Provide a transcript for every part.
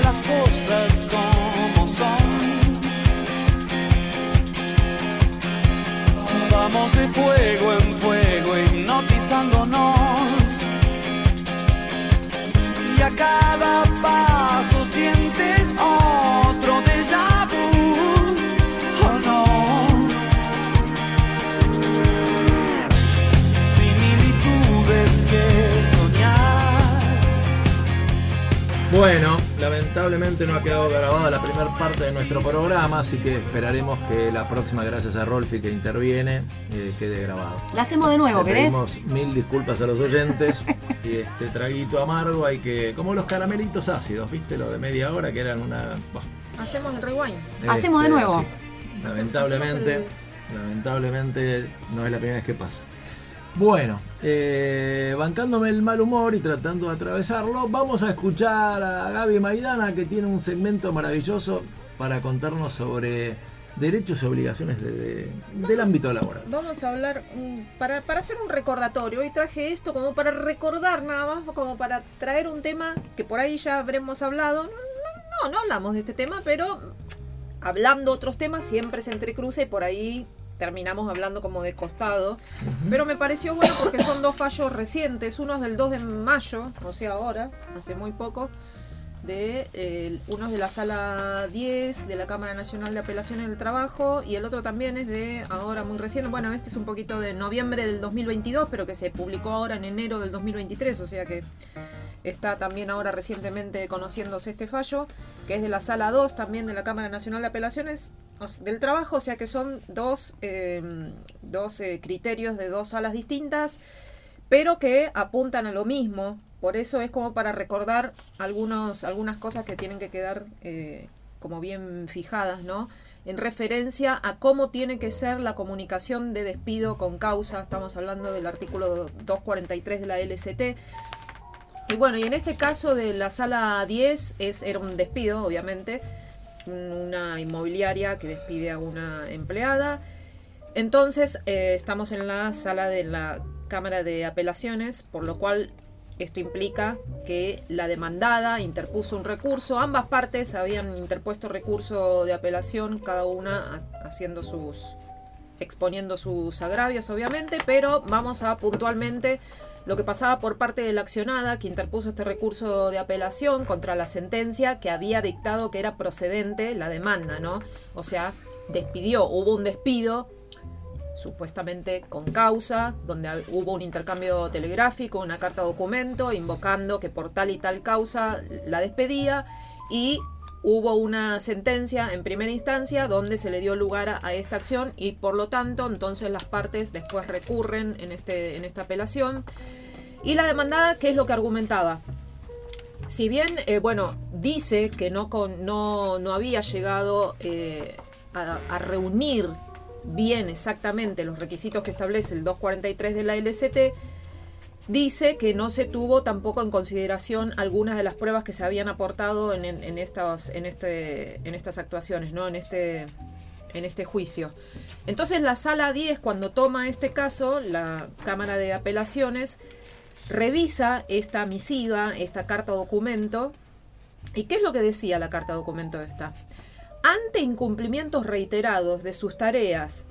las cosas como son. Vamos de fuego en fuego hipnotizándonos. Y a cada paso sientes otro déjà vu. Oh no. Similitudes que. Bueno, lamentablemente no ha quedado grabada la primera parte de nuestro programa, así que esperaremos que la próxima, gracias a Rolfi que interviene, eh, quede grabado. La hacemos de nuevo, Le ¿querés? pedimos mil disculpas a los oyentes y este traguito amargo hay que, como los caramelitos ácidos, ¿viste? Lo de media hora que eran una... Hacemos el rewind. Hacemos de este, nuevo. sí. Lamentablemente, lamentablemente no es la primera vez que pasa. Bueno, eh, bancándome el mal humor y tratando de atravesarlo, vamos a escuchar a Gaby Maidana que tiene un segmento maravilloso para contarnos sobre derechos y obligaciones de- de- del ámbito laboral. Vamos a hablar, para, para hacer un recordatorio, hoy traje esto como para recordar nada más, como para traer un tema que por ahí ya habremos hablado. No, no hablamos de este tema, pero hablando otros temas siempre se entrecruza y por ahí terminamos hablando como de costado. Pero me pareció bueno porque son dos fallos recientes, uno es del 2 de mayo, o sea ahora, hace muy poco, de eh, uno es de la sala 10 de la Cámara Nacional de Apelaciones del Trabajo y el otro también es de ahora muy reciente, bueno, este es un poquito de noviembre del 2022, pero que se publicó ahora en enero del 2023, o sea que está también ahora recientemente conociéndose este fallo, que es de la sala 2 también de la Cámara Nacional de Apelaciones del Trabajo, o sea que son dos, eh, dos eh, criterios de dos salas distintas, pero que apuntan a lo mismo. Por eso es como para recordar algunos, algunas cosas que tienen que quedar eh, como bien fijadas, ¿no? En referencia a cómo tiene que ser la comunicación de despido con causa. Estamos hablando del artículo 243 de la LCT. Y bueno, y en este caso de la sala 10 es, era un despido, obviamente, un- una inmobiliaria que despide a una empleada. Entonces, eh, estamos en la sala de la Cámara de Apelaciones, por lo cual esto implica que la demandada interpuso un recurso. Ambas partes habían interpuesto recurso de apelación, cada una ha- haciendo sus exponiendo sus agravios, obviamente, pero vamos a puntualmente lo que pasaba por parte de la accionada que interpuso este recurso de apelación contra la sentencia que había dictado que era procedente la demanda, ¿no? O sea, despidió, hubo un despido supuestamente con causa, donde hubo un intercambio telegráfico, una carta documento invocando que por tal y tal causa la despedía y hubo una sentencia en primera instancia donde se le dio lugar a, esta acción y por lo tanto entonces las partes después recurren en, este, en esta apelación y la demandada, ¿qué es lo que argumentaba? Si bien, eh, bueno, dice que no, con, no, no había llegado eh, a reunir bien exactamente los requisitos que establece el 243 de la LCT, dice que no se tuvo tampoco en consideración algunas de las pruebas que se habían aportado en, estas, en, este, en estas actuaciones, ¿no? en, este, en este juicio. Entonces la sala 10, cuando toma este caso, la Cámara de Apelaciones, revisa esta misiva, esta carta documento. ¿Y qué es lo que decía la carta documento esta? Ante incumplimientos reiterados de sus tareas,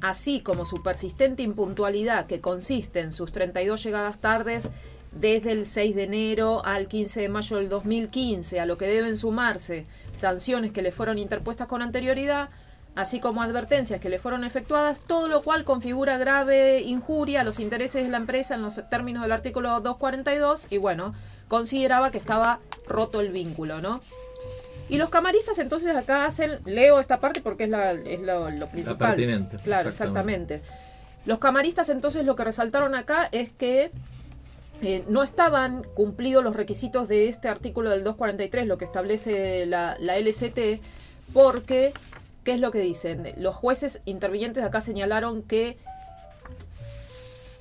así como su persistente impuntualidad que consiste en sus 32 llegadas tardes desde el 6 de enero al 15 de mayo del 2015, a lo que deben sumarse sanciones que le fueron interpuestas con anterioridad, así como advertencias que le fueron efectuadas, todo lo cual configura grave injuria a los intereses de la empresa en los términos del artículo 242 y bueno, consideraba que estaba roto el vínculo, ¿no? Y los camaristas entonces acá hacen, leo esta parte porque es, la, es lo, lo principal. pertinente, Claro, exactamente. exactamente. Los camaristas entonces lo que resaltaron acá es que eh, no estaban cumplidos los requisitos de este artículo del 243, lo que establece la, la LCT, porque, ¿qué es lo que dicen? Los jueces intervinientes acá señalaron que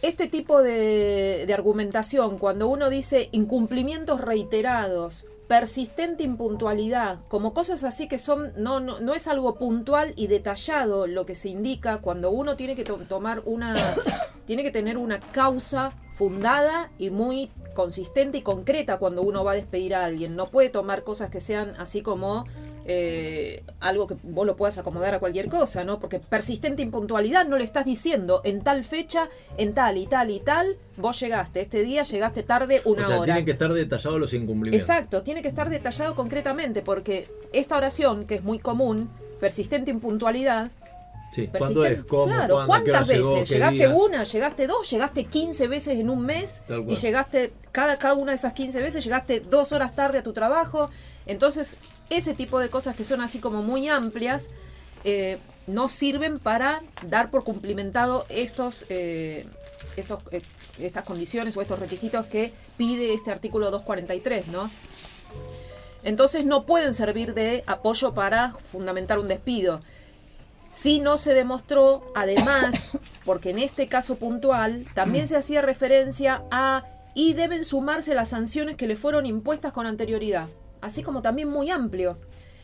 este tipo de, de argumentación, cuando uno dice incumplimientos reiterados, persistente impuntualidad, como cosas así que son, no, no, no es algo puntual y detallado lo que se indica cuando uno tiene que to- tomar una, tiene que tener una causa fundada y muy consistente y concreta cuando uno va a despedir a alguien. No puede tomar cosas que sean así como eh, algo que vos lo puedas acomodar a cualquier cosa, ¿no? Porque persistente impuntualidad no le estás diciendo en tal fecha, en tal y tal y tal, vos llegaste, este día llegaste tarde una o sea, hora. tienen que estar detallados los incumplimientos. Exacto, tiene que estar detallado concretamente porque esta oración, que es muy común, persistente impuntualidad, Sí, ¿cuándo es? persistente- ¿Cómo? claro, ¿Cuándo? ¿A qué hora ¿cuántas veces? ¿Qué ¿Llegaste una? ¿Llegaste dos? ¿Llegaste 15 veces en un mes? Y llegaste, cada, cada una de esas 15 veces, llegaste dos horas tarde a tu trabajo. Entonces, ese tipo de cosas que son así como muy amplias, eh, no sirven para dar por cumplimentado estos, eh, estos, eh, estas condiciones o estos requisitos que pide este artículo 243, ¿no? Entonces no pueden servir de apoyo para fundamentar un despido. Si no se demostró, además, porque en este caso puntual también se hacía referencia a y deben sumarse las sanciones que le fueron impuestas con anterioridad, así como también muy amplio.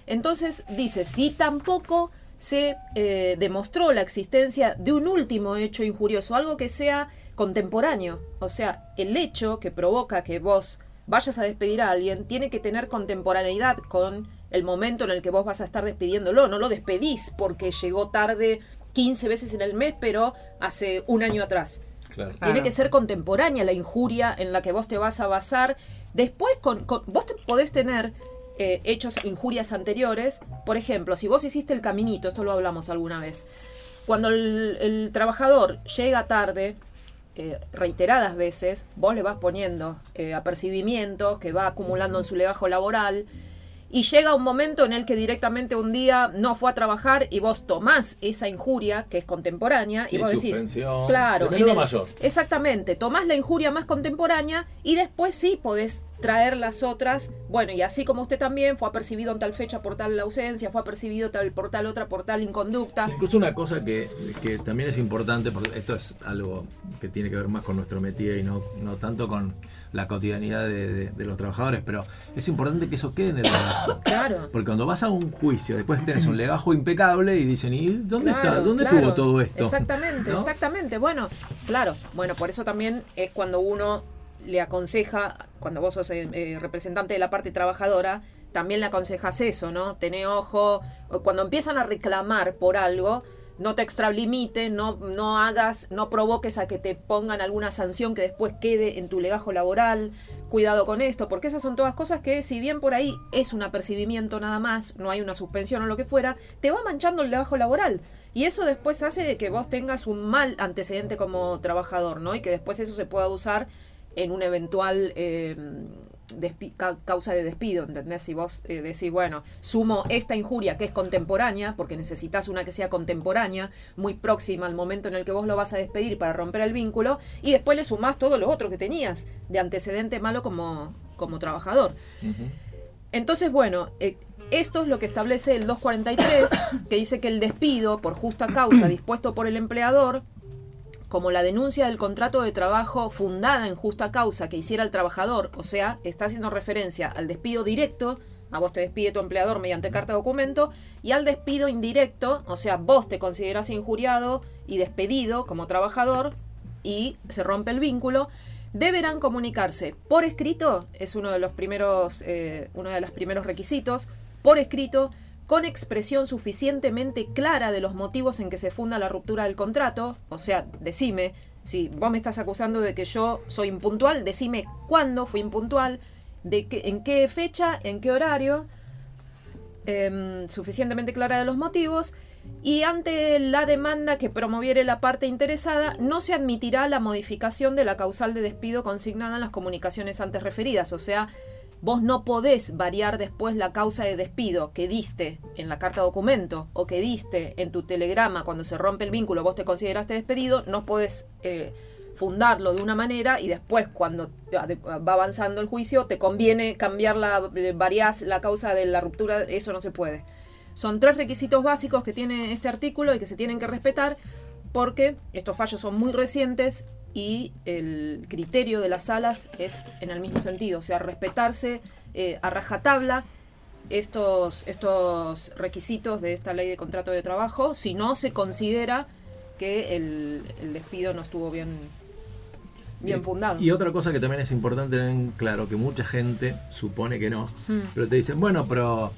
Entonces dice, si tampoco se eh, demostró la existencia de un último hecho injurioso, algo que sea contemporáneo, o sea, el hecho que provoca que vos vayas a despedir a alguien tiene que tener contemporaneidad con el momento en el que vos vas a estar despidiéndolo, no lo despedís porque llegó tarde 15 veces en el mes, pero hace un año atrás. Claro. Tiene Claro. que ser contemporánea la injuria en la que vos te vas a basar. Después, con, con- vos te podés tener eh, hechos, injurias anteriores. Por ejemplo, si vos hiciste el caminito, esto lo hablamos alguna vez. Cuando el, el trabajador llega tarde, eh, reiteradas veces, vos le vas poniendo eh, apercibimiento que va acumulando en su legajo laboral. Y llega un momento en el que directamente un día no fue a trabajar y vos tomás esa injuria que es contemporánea Sí, y vos decís, claro, el- mayor. Exactamente, tomás la injuria más contemporánea y después sí podés traer las otras. Bueno, y así como usted también fue apercibido en tal fecha por tal ausencia, fue apercibido tal, por tal otra por tal inconducta. Incluso una cosa que, que también es importante, porque esto es algo que tiene que ver más con nuestro métier y no, no tanto con la cotidianidad de, de- de los trabajadores, pero es importante que eso quede en el legajo. Claro. Porque cuando vas a un juicio, después tenés un legajo impecable y dicen, ¿y dónde está? ¿Dónde claro. estuvo todo esto? Exactamente, ¿No? exactamente. Bueno, claro. Bueno, por eso también es cuando uno le aconseja, cuando vos sos eh, eh, representante de la parte trabajadora, también le aconsejas eso, ¿no? Tené ojo, o cuando empiezan a reclamar por algo, no te extralimites, no, no hagas, no provoques a que te pongan alguna sanción que después quede en tu legajo laboral. Cuidado con esto, porque esas son todas cosas que, si bien por ahí es un apercibimiento nada más, no hay una suspensión o lo que fuera, te va manchando el legajo laboral. Y eso después hace de que vos tengas un mal antecedente como trabajador, ¿no? Y que después eso se pueda usar en un eventual eh, ca- causa de despido, ¿entendés? Si vos eh, decís, bueno, sumo esta injuria que es contemporánea, porque necesitas una que sea contemporánea, muy próxima al momento en el que vos lo vas a despedir para romper el vínculo, y después le sumás todo lo otro que tenías de antecedente malo como, como trabajador. Entonces, bueno, eh, esto es lo que establece el 243, que dice que el despido por justa causa dispuesto por el empleador, como la denuncia del contrato de trabajo fundada en justa causa que hiciera el trabajador, o sea, está haciendo referencia al despido directo, a vos te despide tu empleador mediante carta documento, y al despido indirecto, o sea, vos te considerás injuriado y despedido como trabajador y se rompe el vínculo, deberán comunicarse por escrito, es uno de los primeros, eh, uno de los primeros requisitos, por escrito, con expresión suficientemente clara de los motivos en que se funda la ruptura del contrato, o sea, decime, si vos me estás acusando de que yo soy impuntual, decime cuándo fui impuntual, de qué, en qué fecha, en qué horario, em, suficientemente clara de los motivos y ante la demanda que promoviere la parte interesada no se admitirá la modificación de la causal de despido consignada en las comunicaciones antes referidas, o sea, vos no podés variar después la causa de despido que diste en la carta documento o que diste en tu telegrama cuando se rompe el vínculo, vos te consideraste despedido, no podés eh, fundarlo de una manera y después cuando va avanzando el juicio te conviene cambiar la, eh, variás la causa de la ruptura, eso no se puede. Son tres requisitos básicos que tiene este artículo y que se tienen que respetar porque estos fallos son muy recientes y el criterio de las salas es en el mismo sentido, o sea, respetarse eh, a rajatabla estos, estos requisitos de esta ley de contrato de trabajo si no se considera que el, el despido no estuvo bien bien Y- fundado. Y otra cosa que también es importante tener en claro, que mucha gente supone que no, Mm. pero te dicen, bueno, pero,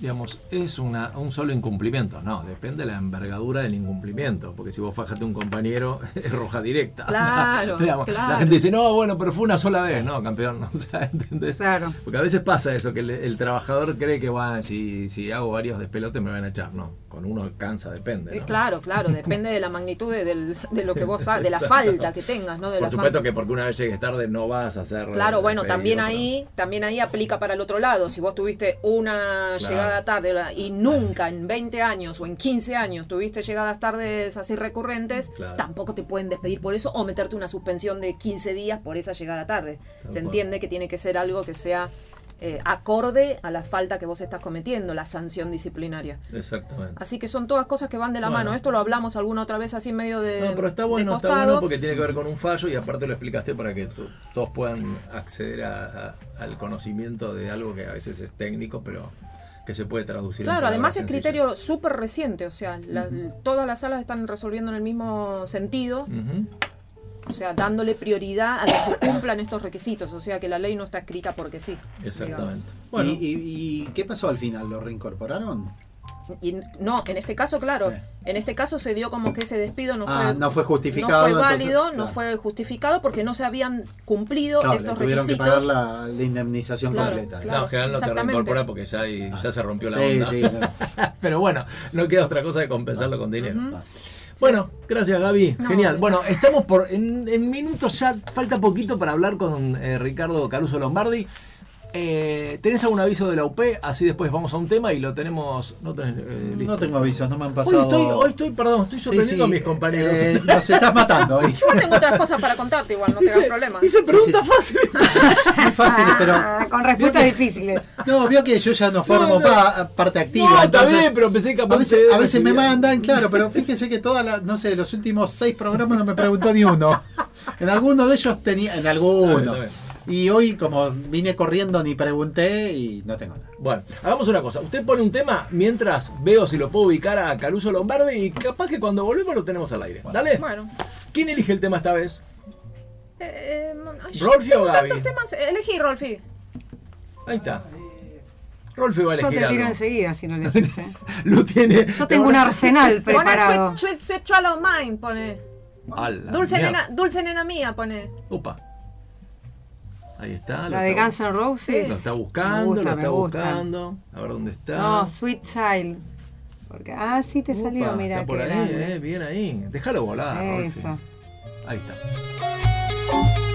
digamos, es una, un solo incumplimiento. No, depende de la envergadura del incumplimiento, porque si vos fajaste a un compañero, es roja directa. O sea, Claro, La gente dice, no, bueno, pero fue una sola vez, no, campeón. O sea, ¿entendés? Claro. Porque a veces pasa eso, que el, el trabajador cree que, bueno, si, si hago varios despelotes me van a echar. No, con uno alcanza, depende. Eh, ¿no? Claro, claro, depende de la magnitud de, del- de lo que vos ha- de la falta que tengas, ¿no? De Por supuesto que porque una vez llegues tarde no vas a hacer... Claro, bueno, también ahí, también ahí aplica para el otro lado. Si vos tuviste una Claro. llegada tarde la- y nunca en 20 años o en 15 años tuviste llegadas tardes así recurrentes, Claro. tampoco te pueden despedir por eso o meterte una suspensión de 15 días por esa llegada tarde. Tal Se cual. entiende que tiene que ser algo que sea eh, acorde a la falta que vos estás cometiendo, la sanción disciplinaria. Exactamente. Así que son todas cosas que van de la Bueno. mano. Esto lo hablamos alguna otra vez así medio de. No, pero está bueno, está bueno porque tiene que ver con un fallo y aparte lo explicaste para que to- todos puedan acceder a- a- al conocimiento de algo que a veces es técnico, pero que se puede traducir. en Claro, además es criterio súper reciente, o sea, la- todas las salas están resolviendo en el mismo sentido, o sea, dándole prioridad a que se cumplan estos requisitos, o sea, que la ley no está escrita porque sí. Exactamente. digamos. Bueno, ¿Y, y- y qué pasó al final? ¿Lo reincorporaron? Y no, en este caso, claro, Eh. en este caso se dio como que ese despido no Ah, fue, no fue justificado, no fue entonces, válido, no fue justificado porque no se habían cumplido Claro, le estos tuvieron que requisitos. pagar la, la indemnización Claro, completa. claro. no, en general no te exactamente. reincorpora porque ya, hay- ya se rompió la Sí, onda. sí, claro. pero bueno, no queda otra cosa que compensarlo con dinero. Ah. Bueno, gracias Gaby, No, genial. Bueno, estamos por en, en minutos ya, falta poquito para hablar con eh, Ricardo Caruso Lombardi. Eh, ¿Tenés algún aviso de la UP? Así después vamos a un tema y lo tenemos. No, tenés, eh, listo. No tengo avisos, no me han Hoy pasado. estoy, hoy estoy, perdón, estoy sorprendiendo sí, a mis compañeros. eh, nos estás matando hoy. Yo tengo otras cosas para contarte igual, no te hagas problema. hice preguntas sí. fáciles. Muy fácil, pero. Ah, con respuestas difíciles. No, vio que yo ya no formo no. pa- parte activa. No, está entonces, bien, pero pensé que a veces, se- a veces me mandan, claro, pero fíjese que todas las, no sé, los últimos seis programas no me preguntó ni uno. En alguno de ellos tenía, en alguno. Y hoy como vine corriendo ni pregunté y no tengo nada. Bueno, hagamos una cosa. Usted pone un tema mientras veo si lo puedo ubicar a Caruso Lombardi y capaz que cuando volvemos lo tenemos al aire. Dale. Bueno. ¿Quién elige el tema esta vez? Eh, ay, ¿Rolfi o Gaby? temas. Elegí, Rolfi. Ahí está. Rolfe va a Yo elegir te tiro algo. enseguida si no le dice. Lu tiene. Yo tengo un arsenal Pone preparado. Sweet, sweet, sweet Child of Mine, pone. Ala, Dulce nena, dulce nena mía, pone. Upa. Ahí está. La de está- Guns N' Roses. Lo está buscando, gusta, lo está buscando. A ver dónde está. No, Sweet Child. Porque, ah, sí te salió, mira. Está por ahí, grande. eh, bien ahí. Déjalo volar, Rolfi. Eso. Ahí está.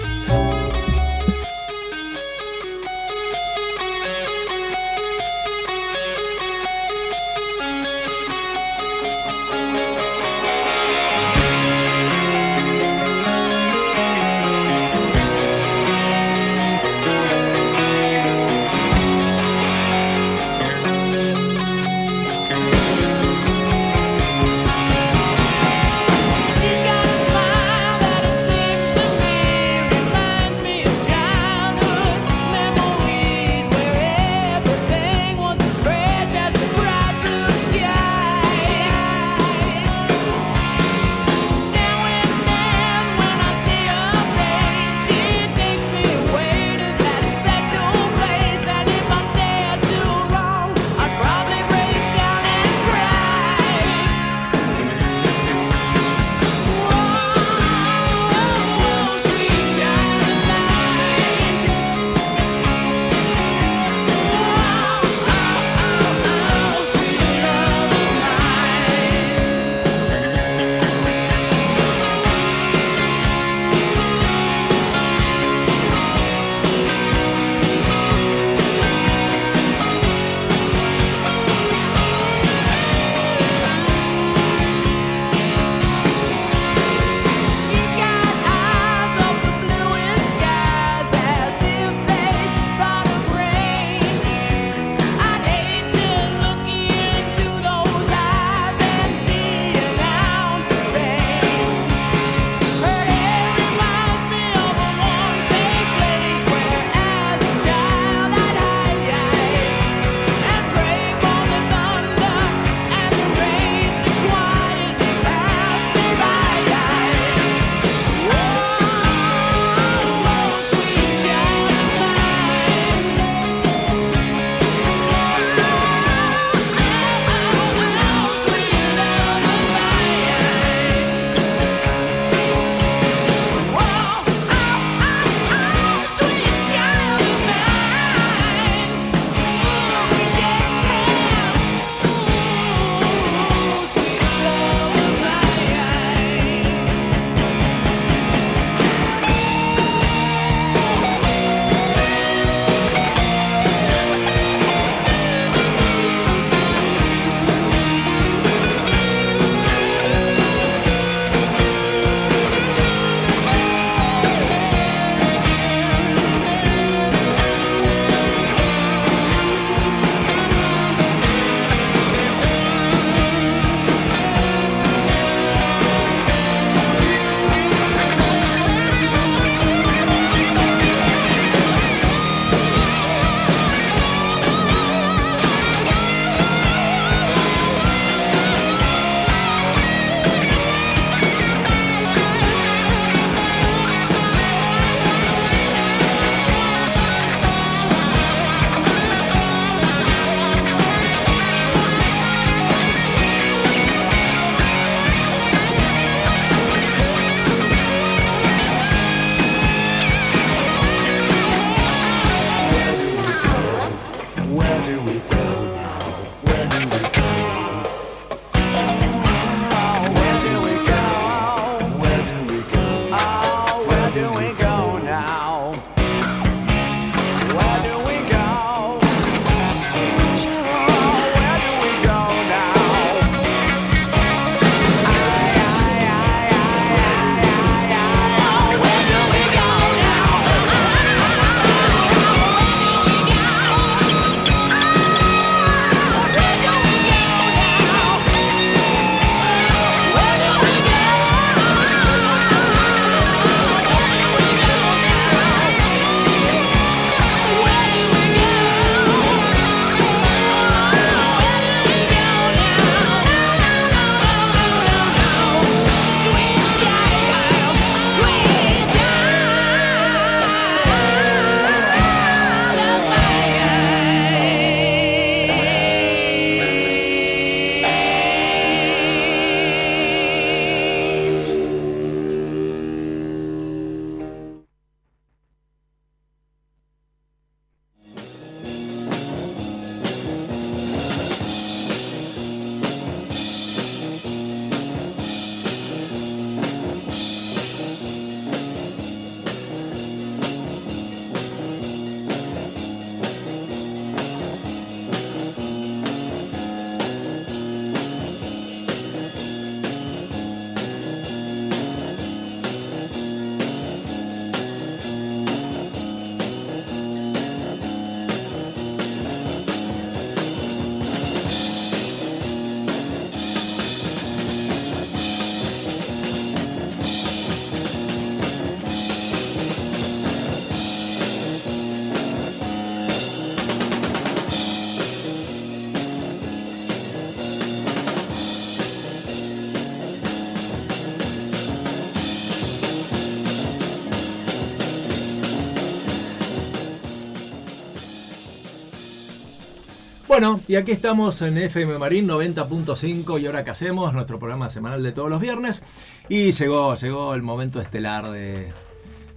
Bueno, y aquí estamos en FM Marín 90.5 y ahora que hacemos nuestro programa semanal de todos los viernes. Y llegó, llegó el momento estelar de,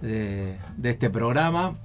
de- este programa.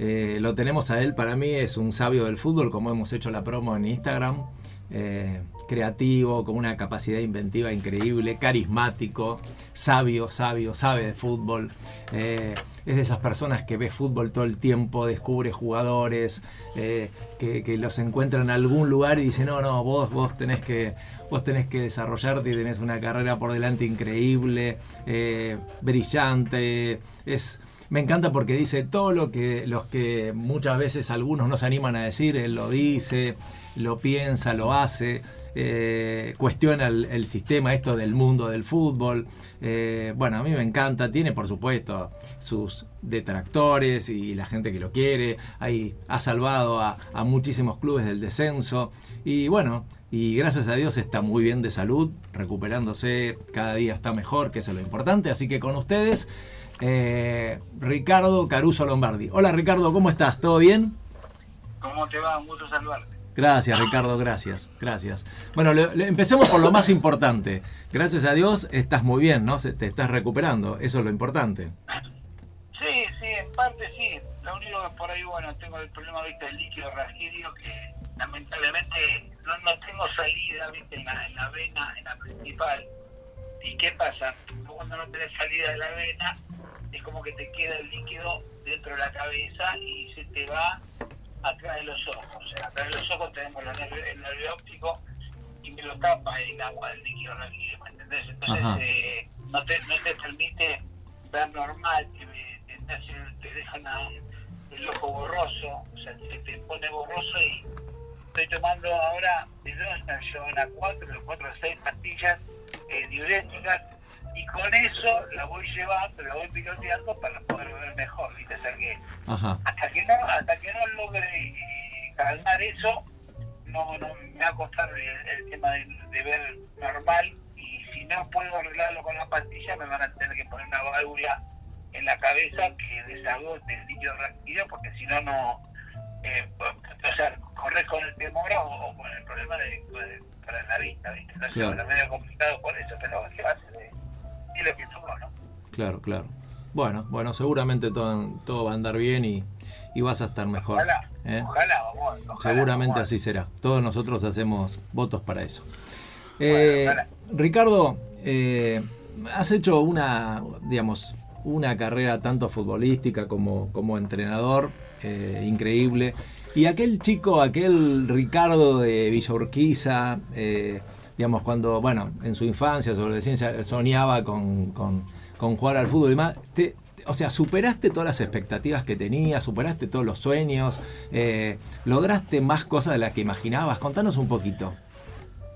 Eh, lo tenemos a él, para mí es un sabio del fútbol, como hemos hecho la promo en Instagram. Eh, creativo, con una capacidad inventiva increíble, carismático, sabio, sabio, sabe de fútbol. Eh, es de esas personas que ve fútbol todo el tiempo, descubre jugadores, eh, que, los encuentra en algún lugar y dice, no, no, vos, vos tenés que, vos tenés que desarrollarte y tenés una carrera por delante increíble, eh, brillante. Es, me encanta porque dice todo lo que los que muchas veces algunos no se animan a decir, él lo dice, lo piensa, lo hace, eh, cuestiona el, sistema, esto del mundo del fútbol. Eh, bueno, a mí me encanta, tiene por supuesto sus detractores y la gente que lo quiere, Ahí ha salvado a, a muchísimos clubes del descenso y bueno, y gracias a Dios está muy bien de salud, recuperándose, cada día está mejor, que eso es lo importante, así que con ustedes, eh, Ricardo Caruso Lombardi. Hola Ricardo, ¿cómo estás? ¿Todo bien? ¿Cómo te va? Un gusto saludarte. Gracias, Ricardo, gracias, gracias. Bueno, le- le- empecemos por lo más importante. Gracias a Dios estás muy bien, ¿no? Se- te estás recuperando, eso es lo importante. Sí, sí, en parte sí. Lo único que por ahí, bueno, tengo el problema ¿viste, del líquido raquídeo que lamentablemente no, no tengo salida ¿viste? En, la, en la vena, en la principal. ¿Y qué pasa? Cuando no tenés salida de la vena, es como que te queda el líquido dentro de la cabeza y se te va atrás de los ojos. Atrás de los ojos tenemos los nervios- el nervio óptico y me lo tapa el agua del líquido ¿me entendés? Entonces eh, no, te, no te permite ver normal, te, te, dejan a- el ojo borroso, o sea, te, te pone borroso y estoy tomando ahora a 4, de 4 a 6 pastillas eh, diuréticas y con eso la voy llevando, la voy piloteando para poder ver mejor, ¿viste? Sea que Ajá, hasta que no hasta que no logre calmar eso no, no me va a costar el, el tema de, de ver normal y si no puedo arreglarlo con la pastilla me van a tener que poner una válvula en la cabeza que desagote el líquido rápido porque si no no eh, o sea corres con el temor o, o con el problema de, de- para la vista ¿viste? entonces Claro. es medio complicado por eso pero ¿qué va a hacer? Es lo que somos ¿no? claro, claro. Bueno, bueno, seguramente todo, todo va a andar bien y, y vas a estar mejor. ojalá ¿eh? ojalá vamos ojalá, Seguramente vamos. así será. Todos nosotros hacemos votos para eso. Eh, Bueno, Ricardo, eh, has hecho una, digamos, una carrera tanto futbolística como, como entrenador, increíble. Y aquel chico, aquel Ricardo de Villa Urquiza, digamos, cuando, bueno, en su infancia, su adolescencia, soñaba con, con- con jugar al fútbol y más, te- o sea, superaste todas las expectativas que tenías, superaste todos los sueños, eh, lograste más cosas de las que imaginabas. Contanos un poquito.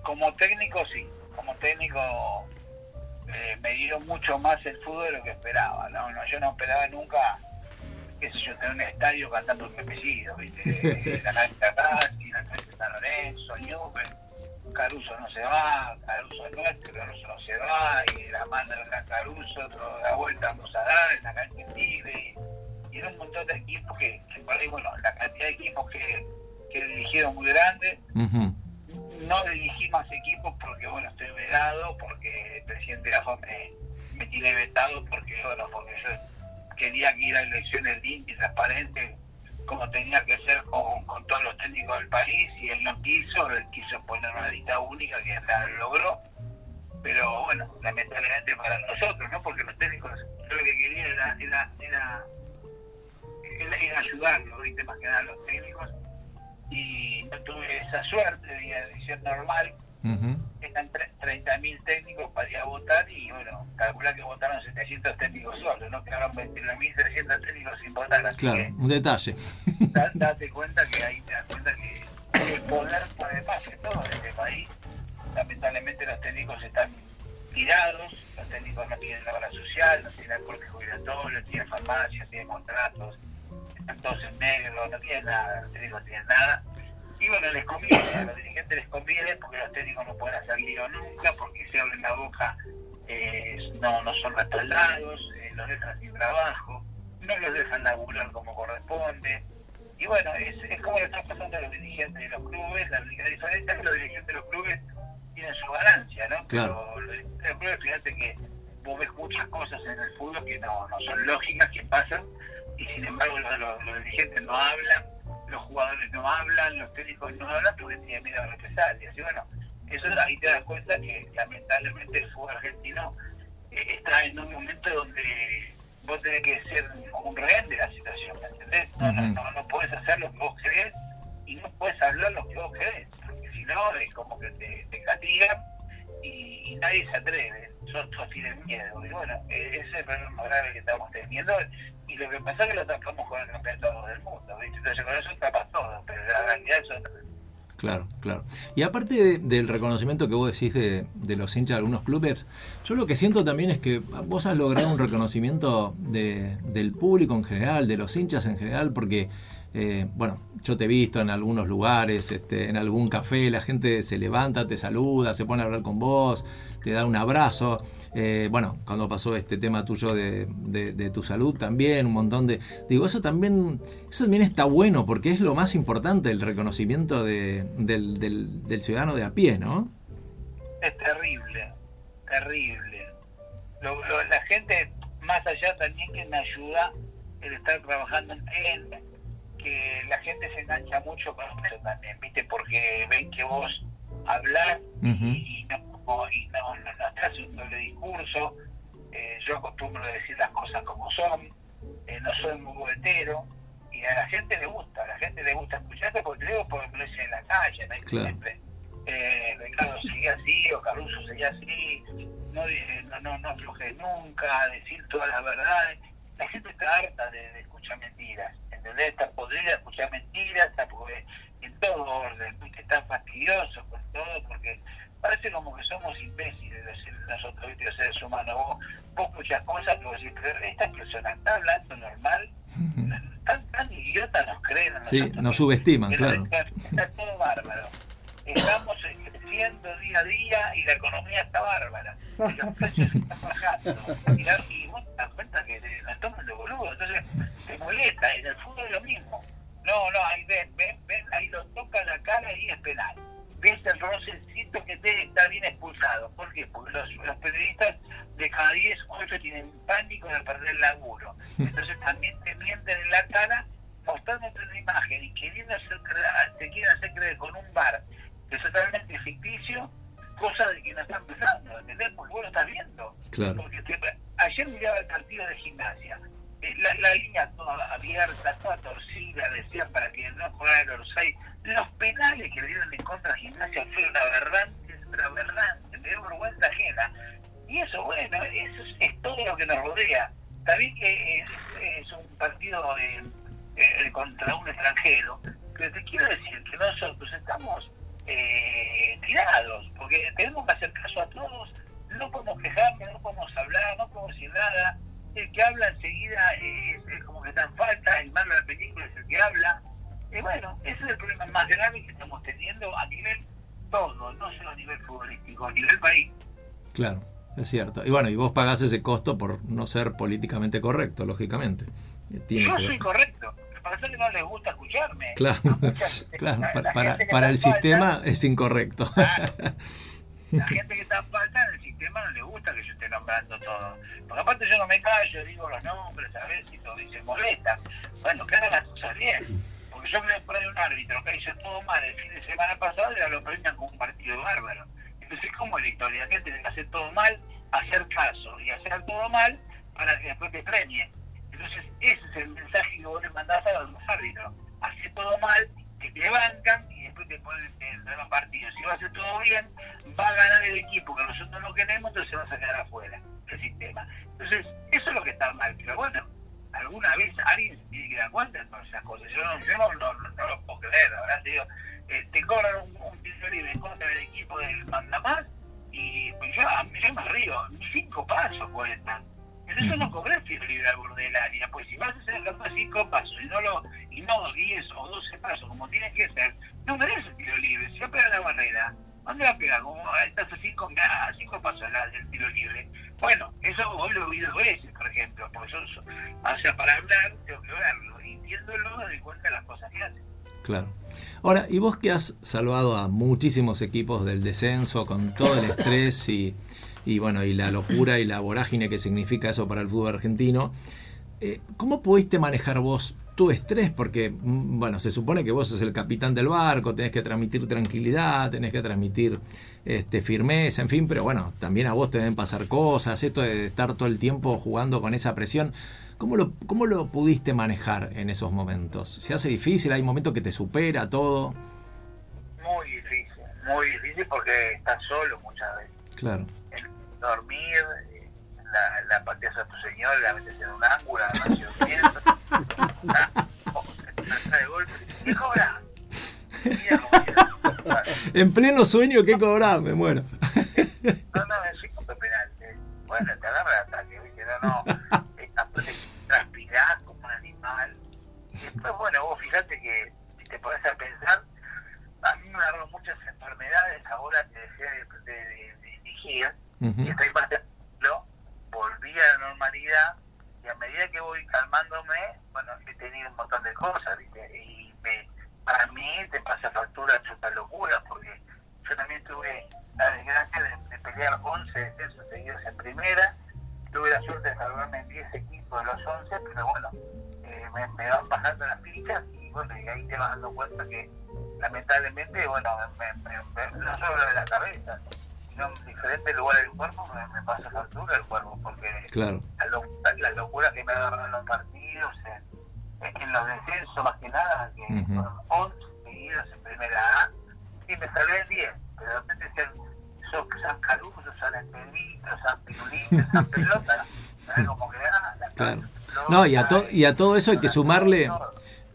como técnico sí, como técnico eh, me dio mucho más el fútbol de lo que esperaba, ¿no? No, yo no esperaba nunca, qué sé yo, tener un estadio cantando un apellido, ¿viste? La cancha Racing, la San Lorenzo, Newell, Caruso no se va, Caruso es nuestro, Caruso no se va, y la manda el gran Caruso, otro la vuelta vamos a dar, en la cancha Tigre, y, era un montón de equipos que, que por ahí, bueno, la cantidad de equipos que, que dirigieron muy grande, no dirigí más equipos porque bueno estoy vedado porque el presidente de la me, me tiene vetado porque bueno porque yo quería que ir a elecciones limpias y transparentes como tenía que ser con, todos los técnicos del país y él no quiso él quiso poner una lista única que la logró pero bueno lamentablemente para nosotros no porque los técnicos lo que quería era era era, era, ayudarlos ¿viste? más que nada los técnicos y no tuve esa suerte de elección normal. Ujú. Están 30.000 técnicos para ir a votar y bueno, calcula que votaron 700 técnicos solos, no quedaron 29.300 técnicos sin votar. Así Claro, que un detalle. da- date cuenta que ahí te das cuenta que el poder puede más que todo en este país. Lamentablemente los técnicos están tirados, los técnicos no tienen la obra social, no tienen aporte jubilatorio, no tienen farmacia, no tienen contratos, están todos en negro, no tienen nada, los técnicos no tienen nada. Y bueno, les conviene, a los dirigentes les conviene porque los técnicos no pueden hacer lío nunca, porque si abren la boca eh, no, no son respaldados, eh, los dejan sin trabajo, no los dejan laburar como corresponde. Y bueno, es, es como le está pasando a los dirigentes de los clubes, la única diferencia es que los dirigentes de los clubes tienen su ganancia, ¿no? Claro. Pero los dirigentes de los clubes, fíjate que vos ves muchas cosas en el fútbol que no, no son lógicas, que pasan, y sin embargo los, los- los dirigentes no hablan, los jugadores no hablan, los técnicos no hablan porque tienen miedo a represalias. Y bueno, eso ahí te das cuenta que lamentablemente el fútbol argentino eh, está en un momento donde vos tenés que ser un rehén de la situación, ¿me entendés? No, no, Ujú. no, no puedes hacer lo que vos querés y no puedes hablar lo que vos querés, porque si no es como que te, te castigan y, y nadie se atreve, son todos tienen miedo. Y bueno, e- ese es el problema más grave que estamos teniendo y lo que pasa es que lo tapamos con el campeonato del mundo, ¿viste? Entonces con eso tapas todo, pero la realidad es otra. Claro, claro. Y aparte de- del reconocimiento que vos decís de, de los hinchas de algunos clubes, yo lo que siento también es que vos has logrado un reconocimiento de- del público en general, de los hinchas en general, porque, eh, bueno, yo te he visto en algunos lugares, este, en algún café, la gente se levanta, te saluda, se pone a hablar con vos, te da un abrazo. Eh, bueno, cuando pasó este tema tuyo de, de- tu salud también, un montón de... Digo, eso también, eso también está bueno porque es lo más importante, el reconocimiento de- del, del- del ciudadano de a pie, ¿no? Es terrible, terrible. Lo- la gente, más allá también que me ayuda el estar trabajando en que la gente se engancha mucho con eso también, ¿viste? Porque ven que vos hablás Ujú. y, no, y no, no, no estás un doble discurso. Eh, yo acostumbro a decir las cosas como son, eh, no soy muy boletero. Y a la gente le gusta, a la gente le gusta escucharte porque te digo porque me lo dicen en la calle, ¿no? Claro. Siempre eh, Ricardo seguía así o Caruso seguía así, no, di- no, no, no aflojes nunca, decir todas las verdades. La gente está harta de, de escuchar mentiras, ¿entendés? Está podrida escuchar mentiras, está porque- en todo orden, que está fastidioso con todo, porque parece como que somos imbéciles nosotros, ¿viste? los seres humanos. Vos, vos escuchás cosas que vos decís, pero esta persona está hablando normal, tan, tan idiota nos creen. Sí, nos subestiman, claro. Está, está todo bárbaro. Estamos día a día y la economía está bárbara. Y los precios están bajando. Y, la- y vos te das cuenta que te- nos toman de boludo. Entonces te molesta. En el fútbol es lo mismo. No, no, ahí ven, ven, ven, ahí lo toca la cara y es penal. Ves el rocecito que te está bien expulsado. ¿Por qué? Porque los, los periodistas de cada 10, 8 tienen pánico de perder el laburo. Entonces también te mienten en la cara mostrándote una imagen y queriendo hacer te quieren hacer creer con un bar es totalmente ficticio, cosa de que no están pensando, ¿entendés? Porque vos lo estás viendo. Claro. Porque te- ayer miraba el partido de gimnasia, eh, la, la línea toda abierta, toda torcida, decían para que no jugara el Orsay. Los penales que le dieron en contra de gimnasia fueron aberrantes, pero aberrantes, me dio vergüenza ajena. Y eso, bueno, eso es, es todo lo que nos rodea. También que es, es un partido eh, eh, contra un extranjero, pero te quiero decir que nosotros estamos eh, tirados, porque tenemos que hacer caso a todos, no podemos quejarnos, no podemos hablar, no podemos decir nada. El que habla enseguida es, es como que está en falta, el malo de la película es el que habla. Y bueno, ese es el problema más grave que estamos teniendo a nivel todo, no solo a nivel futbolístico, a nivel país. Claro, es cierto. Y bueno, y vos pagás ese costo por no ser políticamente correcto, lógicamente. Tiene Yo que soy correcto, pasa es que no les gusta escucharme. Claro, claro, la- para, la para, gente que para el falta- sistema es incorrecto. Claro. La gente que está en falta en el sistema no le gusta que yo esté nombrando todo. Porque aparte yo no me callo, digo los nombres a ver si todo se molesta. Bueno, que hagan las cosas bien. Porque yo creo por ahí un árbitro que hizo todo mal el fin de semana pasado y ahora lo premian con un partido bárbaro. Entonces, ¿cómo es la historia? Que tiene que hacer todo mal, hacer caso y hacer todo mal para que después te premien. Entonces, ese es el mensaje que vos le mandás a los árbitros. Hace todo mal, te bancan y después te ponen en el partido. Si va a hacer todo bien, va a ganar el equipo que nosotros no queremos, entonces se va a sacar afuera del sistema. Entonces, eso es lo que está mal. Pero bueno, alguna vez alguien se tiene que dar cuenta de todas esas cosas. Yo no, yo no, no, lo puedo creer, la. Te, digo, eh, te cobran un, un tiro libre contra del equipo del mandamás y pues yo, yo me río, ni cinco pasos cuentan. Entonces yo no cobré el tiro libre al borde del área, pues si vas a hacer el de cinco pasos y no lo y no 10 o 12 pasos como tiene que ser, no merece tiro libre. Si va a pegar la barrera, ¿dónde va a pegar? Como estás a cinco, a cinco pasos del tiro libre. Bueno, eso hoy lo he oído veces, por ejemplo, porque yo, o sea, para hablar tengo que verlo. Y me doy cuenta de las cosas que hace. Claro. Ahora, y vos que has salvado a muchísimos equipos del descenso con todo el estrés y, y bueno, y la locura y la vorágine que significa eso para el fútbol argentino, eh, ¿cómo pudiste manejar vos tu estrés? Porque, mm, bueno, se supone que vos sos el capitán del barco, tenés que transmitir tranquilidad, tenés que transmitir este, firmeza, en fin, pero bueno, también a vos te deben pasar cosas, esto de estar todo el tiempo jugando con esa presión. ¿Cómo lo, ¿Cómo lo pudiste manejar en esos momentos? ¿Se hace difícil? ¿Hay momentos que te supera todo? Muy difícil, muy difícil porque estás solo muchas veces. Claro. Dormir, eh, la, la pateas a tu señor, la metes en un ángulo, la metes en de golpe, ¿qué cobra? Mira cómo queda. En pleno sueño, ¿qué cobrás? Me muero. No, no, es un penal. eh. Bueno, te agarra el ataque, ¿viste? No, no. eh, aparte transpirás como un animal. Y después, bueno, vos fíjate que si te pones a pensar, a mí me agarró muchas enfermedades ahora que dejé de, de, de- de dirigir Ujú. y estoy volví a la normalidad y a medida que voy calmándome, bueno, he tenido un montón de cosas, ¿viste? Y me, para mí te pasa factura esta locura, porque yo también tuve la desgracia de, de pelear 11 descensos seguidos en primera, tuve la suerte de salvarme en 10 equipos de los 11, pero bueno, eh, me, van bajando las fichas y bueno, y ahí te vas dando cuenta que lamentablemente, bueno, me, me- me- no de la cabeza, sino en diferentes lugares del cuerpo me, me pasa factura el cuerpo, porque Claro. la, lo- la locura que me agarran en los partidos, en, en los descensos más que nada, que Ujú. fueron 11 seguidos en primera A, y me salvé en 10, pero de repente ser sos San Caruso, San Espedito, San Pirulito, San Pelota. Como que, ah, la Claro. pelota, No, y a, to- y a todo eso hay que sumarle,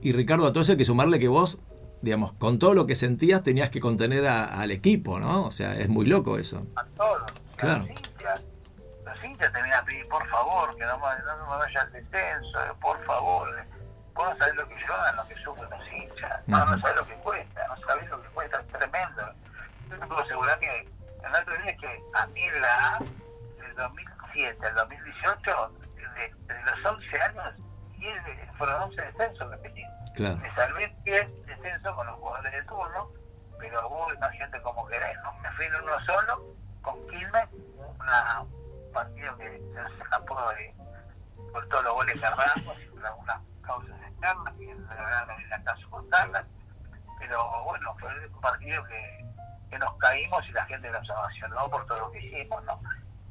y Ricardo, a todo eso hay que sumarle que vos, digamos, con todo lo que sentías tenías que contener a- al equipo, ¿no? O sea, es muy loco eso. a todos, Claro. los hinchas. Te vienen a pedir, por favor, que no, me- no me vaya al descenso, eh, por favor. Vos no sabés lo que lloran, lo que sufren los hinchas. No, no Ujú. sabés lo que cuesta, no sabés lo que cuesta, es tremendo. Yo te puedo asegurar que el otro día que a mí en la A, del 2007 al 2018, de, de los 11 años, 10 de- fueron 11 descensos que pedí. Claro. Me salvé 10 con los jugadores de turno, pero vos imagínate cómo querés, ¿no? Me fui en uno solo, con Quilmes, una- un partido que se escapó de, por todos los goles que agarramos y por algunas causas externas, que la verdad no viene acaso contarlas, pero bueno, fue un partido que, que nos caímos y la gente nos ovacionó por todo lo que hicimos, ¿no?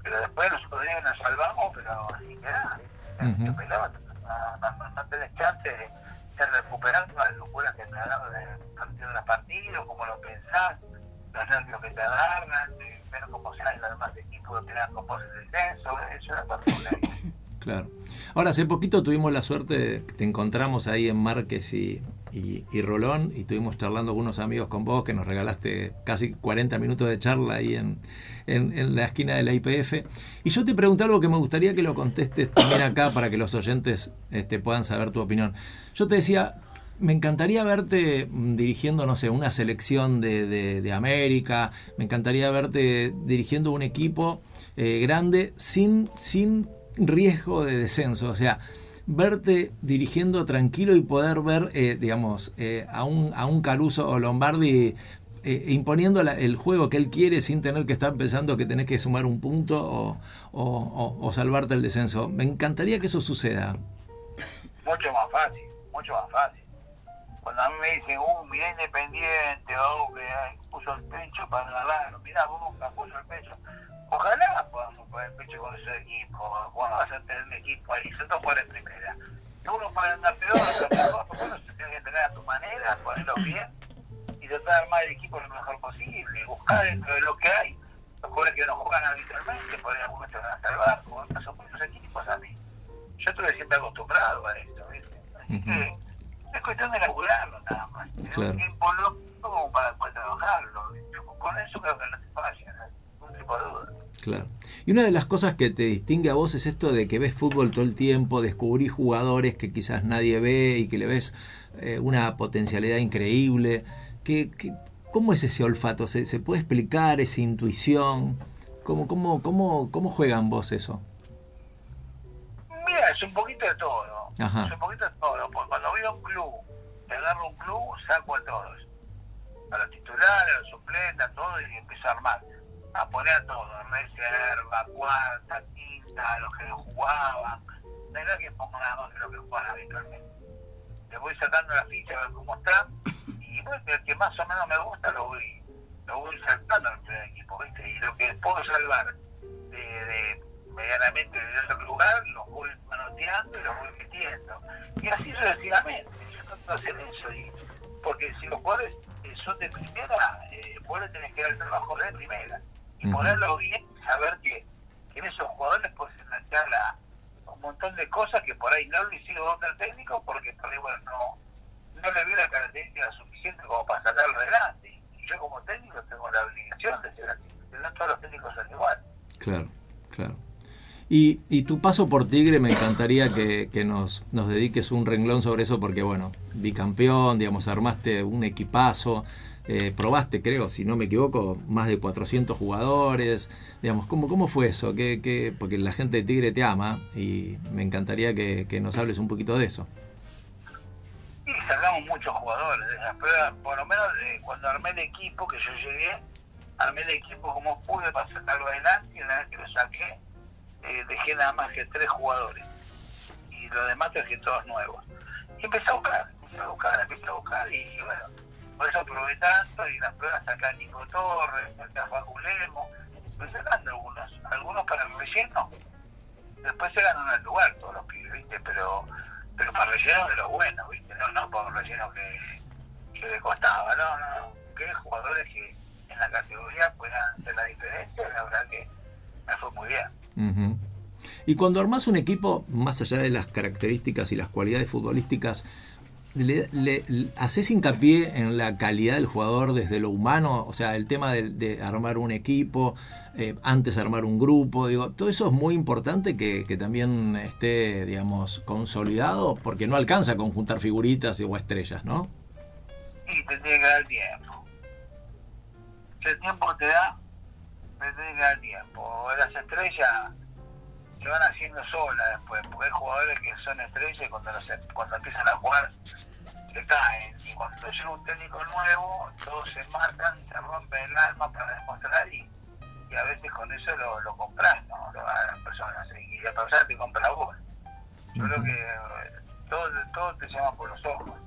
Pero después los otros días nos salvamos, pero así queda. ¿viste? pelota, no, no, no, no tenés chance de, de recuperar todas las locuras que te agarran partido de partido, como lo pensás, los nervios que te agarran, ver cómo salen los demás equipos que vos en el descenso, es una tortura. Claro. Ahora, hace poquito tuvimos la suerte, de, te encontramos ahí en Márquez y, y, y Rolón y estuvimos charlando con unos amigos con vos que nos regalaste casi 40 minutos de charla ahí en, en, la esquina de la IPF. Y yo te pregunté algo que me gustaría que lo contestes también acá para que los oyentes este, puedan saber tu opinión. Yo te decía, me encantaría verte mm, dirigiendo, no sé, una selección de, de- de América, me encantaría verte dirigiendo un equipo eh, grande sin, sin riesgo de descenso, o sea, verte dirigiendo tranquilo y poder ver, eh, digamos, eh, a, un, a un Caruso o Lombardi eh, imponiendo la- el juego que él quiere sin tener que estar pensando que tenés que sumar un punto o, o- o- o salvarte el descenso. Me encantaría que eso suceda. mucho más fácil, mucho más fácil. Cuando a mí me dicen, uh, mira Independiente, oh, que ay, puso el pecho para ganarlo, mira Boca puso el pecho. Ojalá podamos poner pecho con ese equipo, cuando vas a tener un equipo ahí, dos jugadores en primera. Uno puede andar peor, otro mejor, porque uno se tiene que entrenar a tu manera, ponerlo bien y tratar de armar el equipo lo mejor posible, y buscar dentro de lo que hay los jugadores que no juegan habitualmente, por algunos te van a salvar, como pasó con equipos a mí yo estuve siempre acostumbrado a esto, ¿viste? Así Ujú. que es cuestión de laburarlo nada más. Tener Claro. un tiempo loco como para poder trabajarlo. Con eso creo que no te falla, no tipo de duda. Claro. Y una de las cosas que te distingue a vos es esto de que ves fútbol todo el tiempo, descubrís jugadores que quizás nadie ve y que le ves eh, una potencialidad increíble. ¿Qué, qué- cómo es ese olfato? ¿Se, se puede explicar esa intuición? ¿Cómo, cómo, cómo, ¿Cómo juegan vos eso? Mira, es un poquito de todo. Ajá. Es un poquito todo, porque cuando veo un club, te agarro un club, saco a todos. A los titulares, a los suplentes, a todos, y empiezo a armar. A poner a todos, reserva, cuarta, quinta, los que no jugaban. No nada que ponga nada más que lo que juegan habitualmente. Le voy sacando la ficha a ver cómo están, y bueno, el que más o menos me gusta lo voy, lo voy saltando al primer equipo, ¿viste? Y lo que puedo salvar de, de medianamente de otro lugar, los voy manoteando y los voy metiendo. Y así sucesivamente. Yo trato de hacer eso. Y, porque si los jugadores son de primera, eh, vos le tenés que dar el trabajo de primera. Y ponerlo bien y saber que, que en esos jugadores puedes enganchar la- un montón de cosas que por ahí no lo hicieron otro técnico porque por ahí, bueno, no, no le vio la característica suficiente como para sacarlo adelante. Y yo como técnico tengo la obligación de ser así. No todos los técnicos son iguales. Claro, claro. Y, y tu paso por Tigre me encantaría que, que nos, nos dediques un renglón sobre eso porque, bueno, bicampeón, digamos, armaste un equipazo, eh, probaste, creo, si no me equivoco, más de 400 jugadores, digamos, ¿cómo, cómo fue eso? ¿Qué, qué- porque la gente de Tigre te ama y me encantaría que, nos hables un poquito de eso. Y sacamos muchos jugadores de esas pruebas, por lo menos eh, cuando armé el equipo, que yo llegué, armé el equipo como pude para sacarlo adelante y una vez que lo saqué, eh, dejé nada más que tres jugadores. Y los demás dejé todos nuevos. Y empecé a buscar, empecé a buscar, empecé a buscar y bueno, por eso probé tanto y las pruebas saqué a Nico Torres, saqué a Facu Lemo, sacando algunos, algunos para el relleno. Después se ganan el lugar todos los pibes, ¿viste? Pero pero para relleno de los buenos, ¿viste? No, no para un relleno que, que le costaba, no, no, no. Que jugadores que en la categoría puedan hacer la diferencia, la verdad que me fue muy bien. Y cuando armas un equipo, más allá de las características y las cualidades futbolísticas, le, le- ¿haces hincapié en la calidad del jugador desde lo humano? O sea, el tema de, armar un equipo, eh, antes armar un grupo, digo, todo eso es muy importante que, también esté, digamos, consolidado, porque no alcanza con juntar figuritas o estrellas, ¿no? Y te tiene que dar tiempo. El tiempo te da, te tiene que dar tiempo. Las estrellas se van haciendo solas después, porque hay jugadores que son estrellas y cuando, los- cuando empiezan a jugar se caen. Y cuando llega un técnico nuevo, todos se matan, se rompen el alma para demostrar y, y a veces con eso lo, lo compras, ¿no? Lo a las personas y la persona te compra vos. Yo creo que eh, todo, todo te llama por los ojos.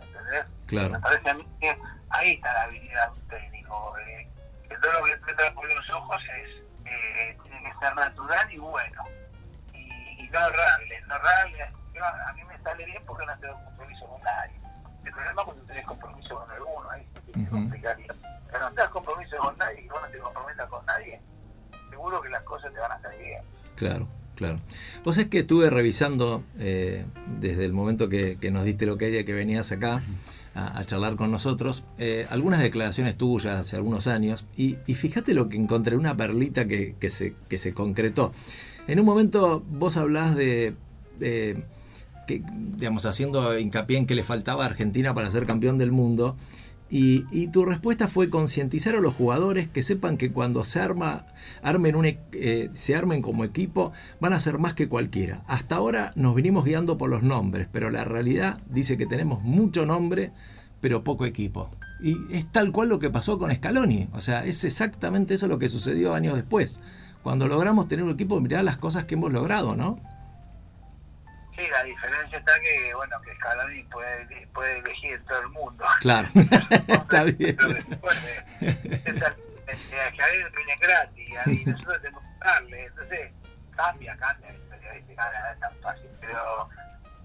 ¿Entendés? Claro. Me parece a mí que ahí está la habilidad de un técnico. eh, que todo lo que te entra por los ojos es eh, tiene que ser natural y bueno. Y, y no errarle, no a mí me sale bien porque no tengo compromiso con nadie. El problema es cuando tenés compromiso con alguno, ahí se Ujú. complicaría. Pero no tenés compromiso con nadie y vos no te comprometas con nadie, seguro que las cosas te van a salir bien. Claro, claro. Vos es que estuve revisando eh, desde el momento que, que nos diste lo que de que venías acá a, charlar con nosotros, eh, algunas declaraciones tuyas hace algunos años, y, y fíjate lo que encontré, una perlita que, que se, que se concretó. En un momento vos hablás de, de que, digamos, haciendo hincapié en que le faltaba a Argentina para ser campeón del mundo. Y, tu respuesta fue concientizar a los jugadores que sepan que cuando se arma, armen un, eh, se armen como equipo, van a ser más que cualquiera. Hasta ahora nos vinimos guiando por los nombres, pero la realidad dice que tenemos mucho nombre, pero poco equipo. Y es tal cual lo que pasó con Scaloni. O sea, es exactamente eso lo que sucedió años después. Cuando logramos tener un equipo, mirá las cosas que hemos logrado, ¿no? Sí, la diferencia está que, bueno, que Scaloni puede, puede elegir en todo el mundo. Claro, está bien. Pero después, viene gratis y nosotros tenemos que darle. Entonces, cambia, cambia. ¿viste? Nada, es tan fácil. Pero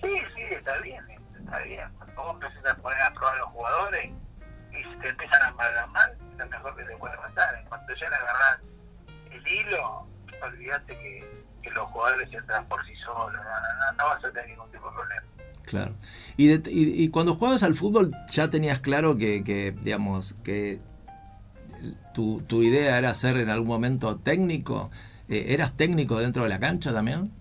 sí, sí, está bien. Está bien. Cuando vos empezás a poner a probar a los jugadores y si te empiezan a amalgamar, es lo mejor que te puede pasar. En cuanto ya le agarrás el hilo, olvídate que los jugadores entran por sí solos. No, no, no vas a tener ningún tipo de problema. Claro. Y, de- y- y cuando jugabas al fútbol ya tenías claro que, que, digamos, que tu, tu idea era ser en algún momento técnico. Eh, ¿Eras técnico dentro de la cancha también?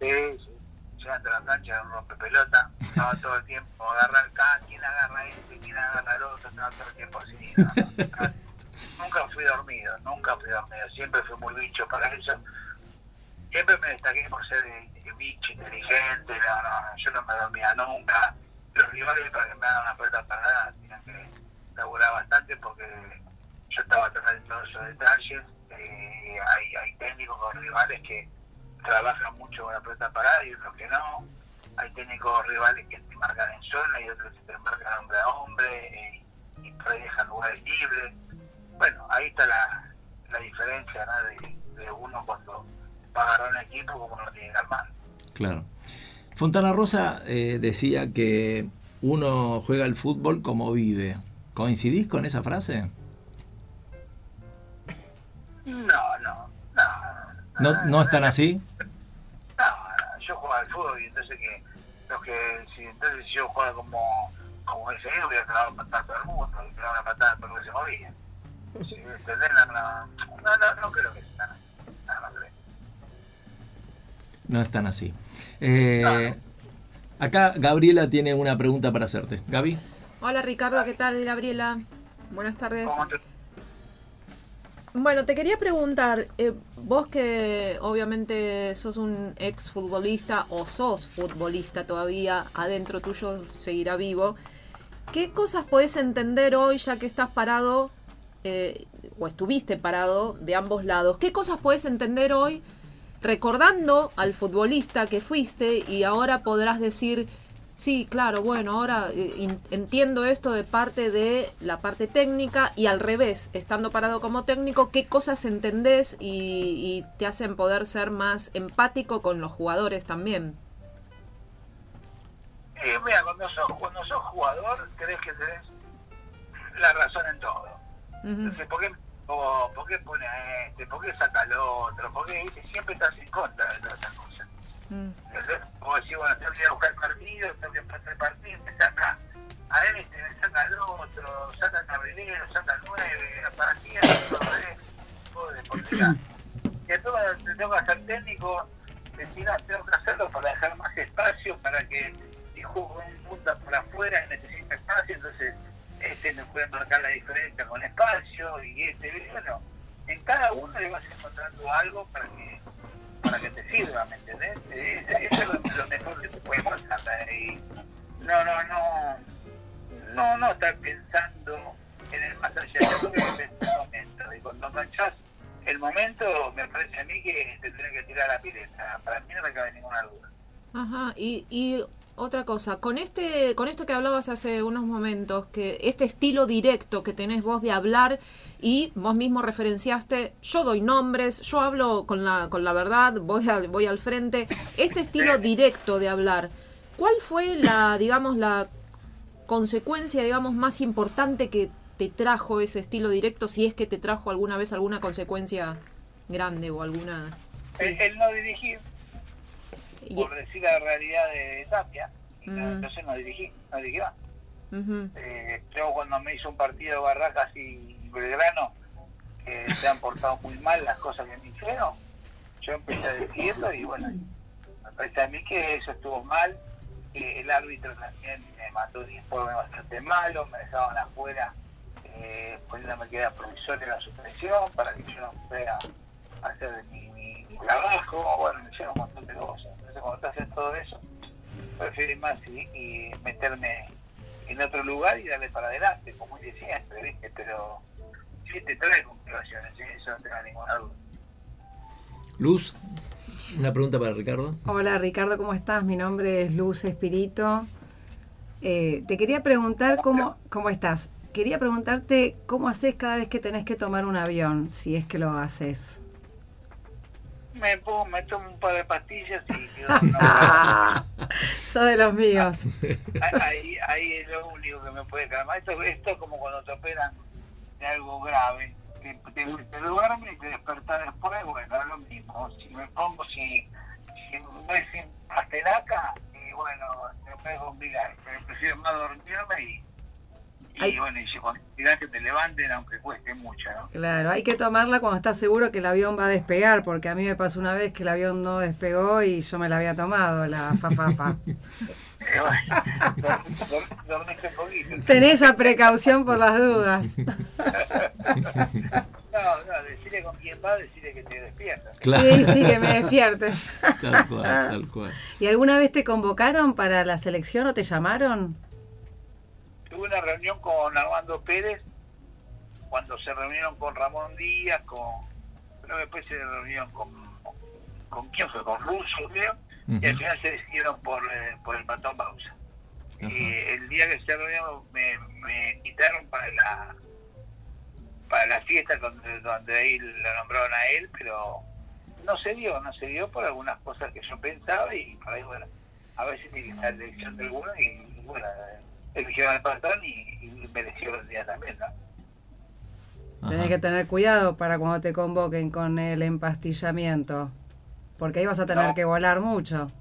Sí, sí. Llegando a la cancha, un rompepelota, estaba todo el tiempo, agarrar acá, quién agarra este, quién agarra el otro, estaba todo el tiempo así. ¿no? nunca fui dormido, nunca fui dormido, siempre fui muy bicho para eso. Siempre me destaqué por ser bicho inteligente, yo no me dormía nunca. Los rivales para que me hagan una pelota parada tenían que laburar bastante porque yo estaba todos esos detalles. Eh, hay, hay técnicos o rivales que trabajan mucho con la pelota parada y otros que no. Hay técnicos rivales que te marcan en zona y otros que te marcan hombre a hombre eh, y ahí dejan lugares libres. Bueno, ahí está la, la diferencia de, de uno cuando va a agarrar un equipo como no tiene armar. Claro. Fontana Rosa eh, decía que uno juega el fútbol como vive. ¿Coincidís con esa frase? No, no, no. ¿No, no están así? No, no, yo juego al fútbol y entonces que los que si entonces si yo juego como como ese voy a clavar patada a todo el mundo y clavar una patada porque se movía. ¿Sí? ¿Entendés? No, no, no, no, no creo que No están así. Eh, acá Gabriela tiene una pregunta para hacerte. Gaby. Hola Ricardo, ¿qué tal Gabriela? Buenas tardes. ¿Cómo te- Bueno, te quería preguntar, eh, vos que obviamente sos un ex futbolista o sos futbolista todavía, adentro tuyo seguirá vivo, ¿qué cosas podés entender hoy ya que estás parado eh, o estuviste parado de ambos lados? ¿Qué cosas podés entender hoy recordando al futbolista que fuiste y ahora podrás decir, sí, claro, bueno, ahora eh, entiendo esto de parte de la parte técnica y al revés, estando parado como técnico, qué cosas entendés y, y te hacen poder ser más empático con los jugadores también? Mira, cuando sos, cuando sos jugador, crees que tenés la razón en todo. Entonces, ¿por qué, o, ¿por qué pone a este? ¿Por qué saca al otro? ¿Por qué siempre estás en contra de todas esas cosas? Mm. ¿Entendés? O decir, bueno, tengo que ir a buscar partido, tengo que pasar partido, me saca a este, me saca al otro, saca al cabrilero, saca al nueve, para ti, todo de deportividad. Y entonces te tengo que hacer técnico, decir, tengo que hacerlo para dejar más espacio, para que si juego un punta por afuera necesita espacio, entonces este me puede marcar la diferencia con espacio y este, bueno, en cada uno le vas encontrando algo para que para que te sirva, ¿me entendés? Eh, Eso es lo, lo mejor que te puede pasar. Y no, no, no, no, no estar pensando en el más allá, yo creo el momento. Y cuando manchás el momento, me parece a mí que te tenés que tirar la pileta. Para mí no me cabe ninguna duda. Ajá, y, y otra cosa, con este, con esto que hablabas hace unos momentos, que este estilo directo que tenés vos de hablar y vos mismo referenciaste, yo doy nombres, yo hablo con la, con la verdad, voy al, voy al frente, este estilo directo de hablar, ¿cuál fue la, digamos, la consecuencia, digamos, más importante que te trajo ese estilo directo, si es que te trajo alguna vez alguna consecuencia grande o alguna... sí. El, el no dirigir, por decir la realidad de Tapia, entonces no dirigí, no dirigí más. Eh, yo cuando me hizo un partido Barracas y Belgrano, que se han portado muy mal las cosas que me hicieron, yo empecé a decirlo y bueno, me parece a mí que eso estuvo mal, que el árbitro también me mandó un informe bastante malo, me dejaban afuera eh, poniéndome que era profesor en la suspensión para que yo no pudiera hacer mi, mi- mi trabajo, bueno, me hicieron un montón de cosas. Entonces cuando te hacen todo eso, prefiero más y, y meterme en otro lugar y darle para adelante, como dice siempre, ¿viste? Pero sí te trae complicaciones, ¿sí? eso no tengo ninguna duda. Luz, una pregunta para Ricardo. Hola Ricardo, ¿cómo estás? Mi nombre es Luz Espirito. Eh, te quería preguntar cómo, cómo estás. Quería preguntarte cómo haces cada vez que tenés que tomar un avión, si es que lo haces. Me, pongo, me tomo un par de pastillas y quedo una Ah, sos de los míos. ahí, ahí es lo único que me puede calmar. Esto, esto es como cuando te operan de algo grave. Te, te, te duermes y te despertás después, bueno, es lo mismo. Si me pongo, si, si me sin pastelaca, y bueno, me puede complicar. Pero prefiero más dormirme y, y bueno, y que te levanten, aunque cueste mucho, ¿no? Claro, hay que tomarla cuando estás seguro que el avión va a despegar, porque a mí me pasó una vez que el avión no despegó y yo me la había tomado, la fafafa. Eh. Tenés esa precaución por las dudas. No, no, decirle con quién va, decirle que te despiertas. Claro. Sí, sí, que me despiertes. Tal cual, tal cual. ¿Y alguna vez te convocaron para la selección o te llamaron? Tuve una reunión con Armando Pérez cuando se reunieron con Ramón Díaz, con que después se reunieron con con quién fue, con Russo creo, y al final se decidieron por, eh, por el Patón Bausa. Y el día que se reunieron me, me invitaron para la para la fiesta donde, donde ahí lo nombraron a él, pero no se dio, no se dio por algunas cosas que yo pensaba y por ahí, bueno, a veces tiene que estar la elección de alguno y, bueno, eligieron al patrón y, y mereció el día también, ¿no? Ajá. Tenés que tener cuidado para cuando te convoquen con el empastillamiento. Porque ahí vas a tener No. que volar mucho.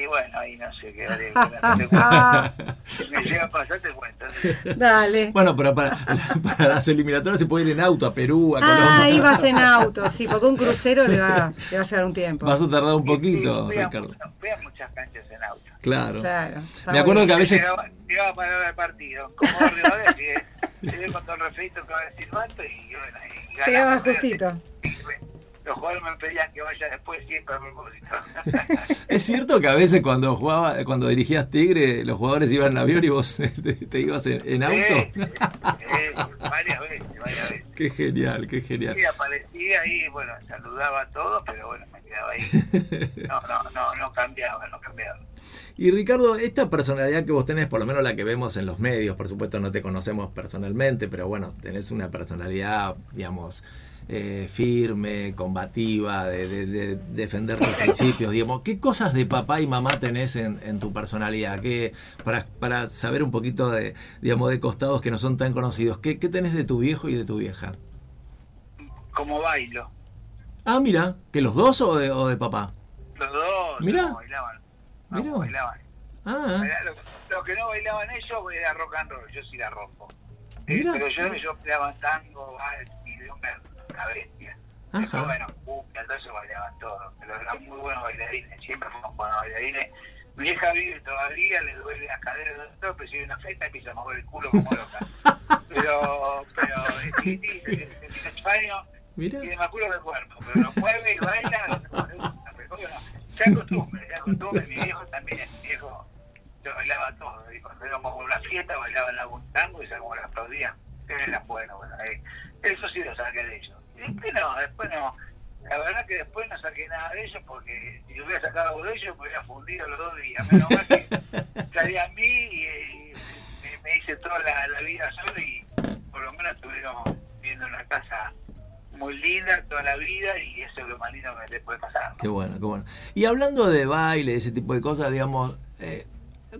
Y bueno, ahí no sé qué haré, me llega a pasar, te cuento. Dale. Bueno, pero para, para las eliminatorias se puede ir en auto a Perú, a Ah, Colombia. ahí vas en auto, sí, porque un crucero le va, le va a llevar un tiempo. Vas a tardar un Sí, poquito, fui a Ricardo. a muchas canchas en auto. Claro. Claro. Me acuerdo bueno. que a veces. Llegaba, llegaba para ver el partido. Como Rivadavia, llegué con todo el refrito que va a decir y bueno, y ganamos. Llegaba justito. Y, Los jugadores me pedían que vaya después siempre a propósito. Es cierto que a veces cuando jugaba, cuando dirigías Tigre, los jugadores iban en avión y vos te, te ibas en, auto. sí, varias veces, varias veces. Qué genial, qué genial. Sí, aparecía ahí, bueno, saludaba a todos, pero bueno, me quedaba ahí. No, no, no, no cambiaba, no cambiaba. Y Ricardo, esta personalidad que vos tenés, por lo menos la que vemos en los medios, por supuesto no te conocemos personalmente, pero bueno, tenés una personalidad, digamos, eh, firme, combativa, de, de- de defender tus principios, digamos. ¿Qué cosas de papá y mamá tenés en, en tu personalidad? ¿Qué, para, para saber un poquito de, digamos, de costados que no son tan conocidos, ¿qué, qué tenés de tu viejo y de tu vieja? Como bailo. Ah, mira, ¿que los dos o de, o de papá? Los dos Mirá. no, bailaban. No, Mirá bailaban. Ah, Lo, lo que no bailaban ellos era rock and roll, yo sí la rompo. Eh, pero yo, yo bailaba tango, vals una, bestia. Ajá. Después, bueno, cumbia, todo eso bailaban todo. Pero eran muy buenos bailarines, siempre fuimos buenos bailarines. Mi vieja vive todavía, le duele la cadera, todo, pero si hay una fiesta empieza a mover el culo como loca. Pero, pero tiene 18 años, mira. tiene más culo que cuerpo, pero lo mueve y baila. Bueno, se acostumbra, se acostumbra. Mi viejo también, mi viejo, yo bailaba todo. Y cuando íbamos a una fiesta, bailaban algún tango y se como la aplaudían. Era bueno, bueno. eh, eso sí lo saqué de ellos. Después no, después no. La verdad que después no saqué nada de ellos porque si yo hubiera sacado algo de ellos me hubiera fundido los dos días. Menos mal que salí a mí y, me, me hice toda la, la vida solo y por lo menos estuvieron viviendo en una casa muy linda toda la vida y eso es lo más lindo que le puede pasar. ¿no? Qué bueno, qué bueno. Y hablando de baile, ese tipo de cosas, digamos, eh,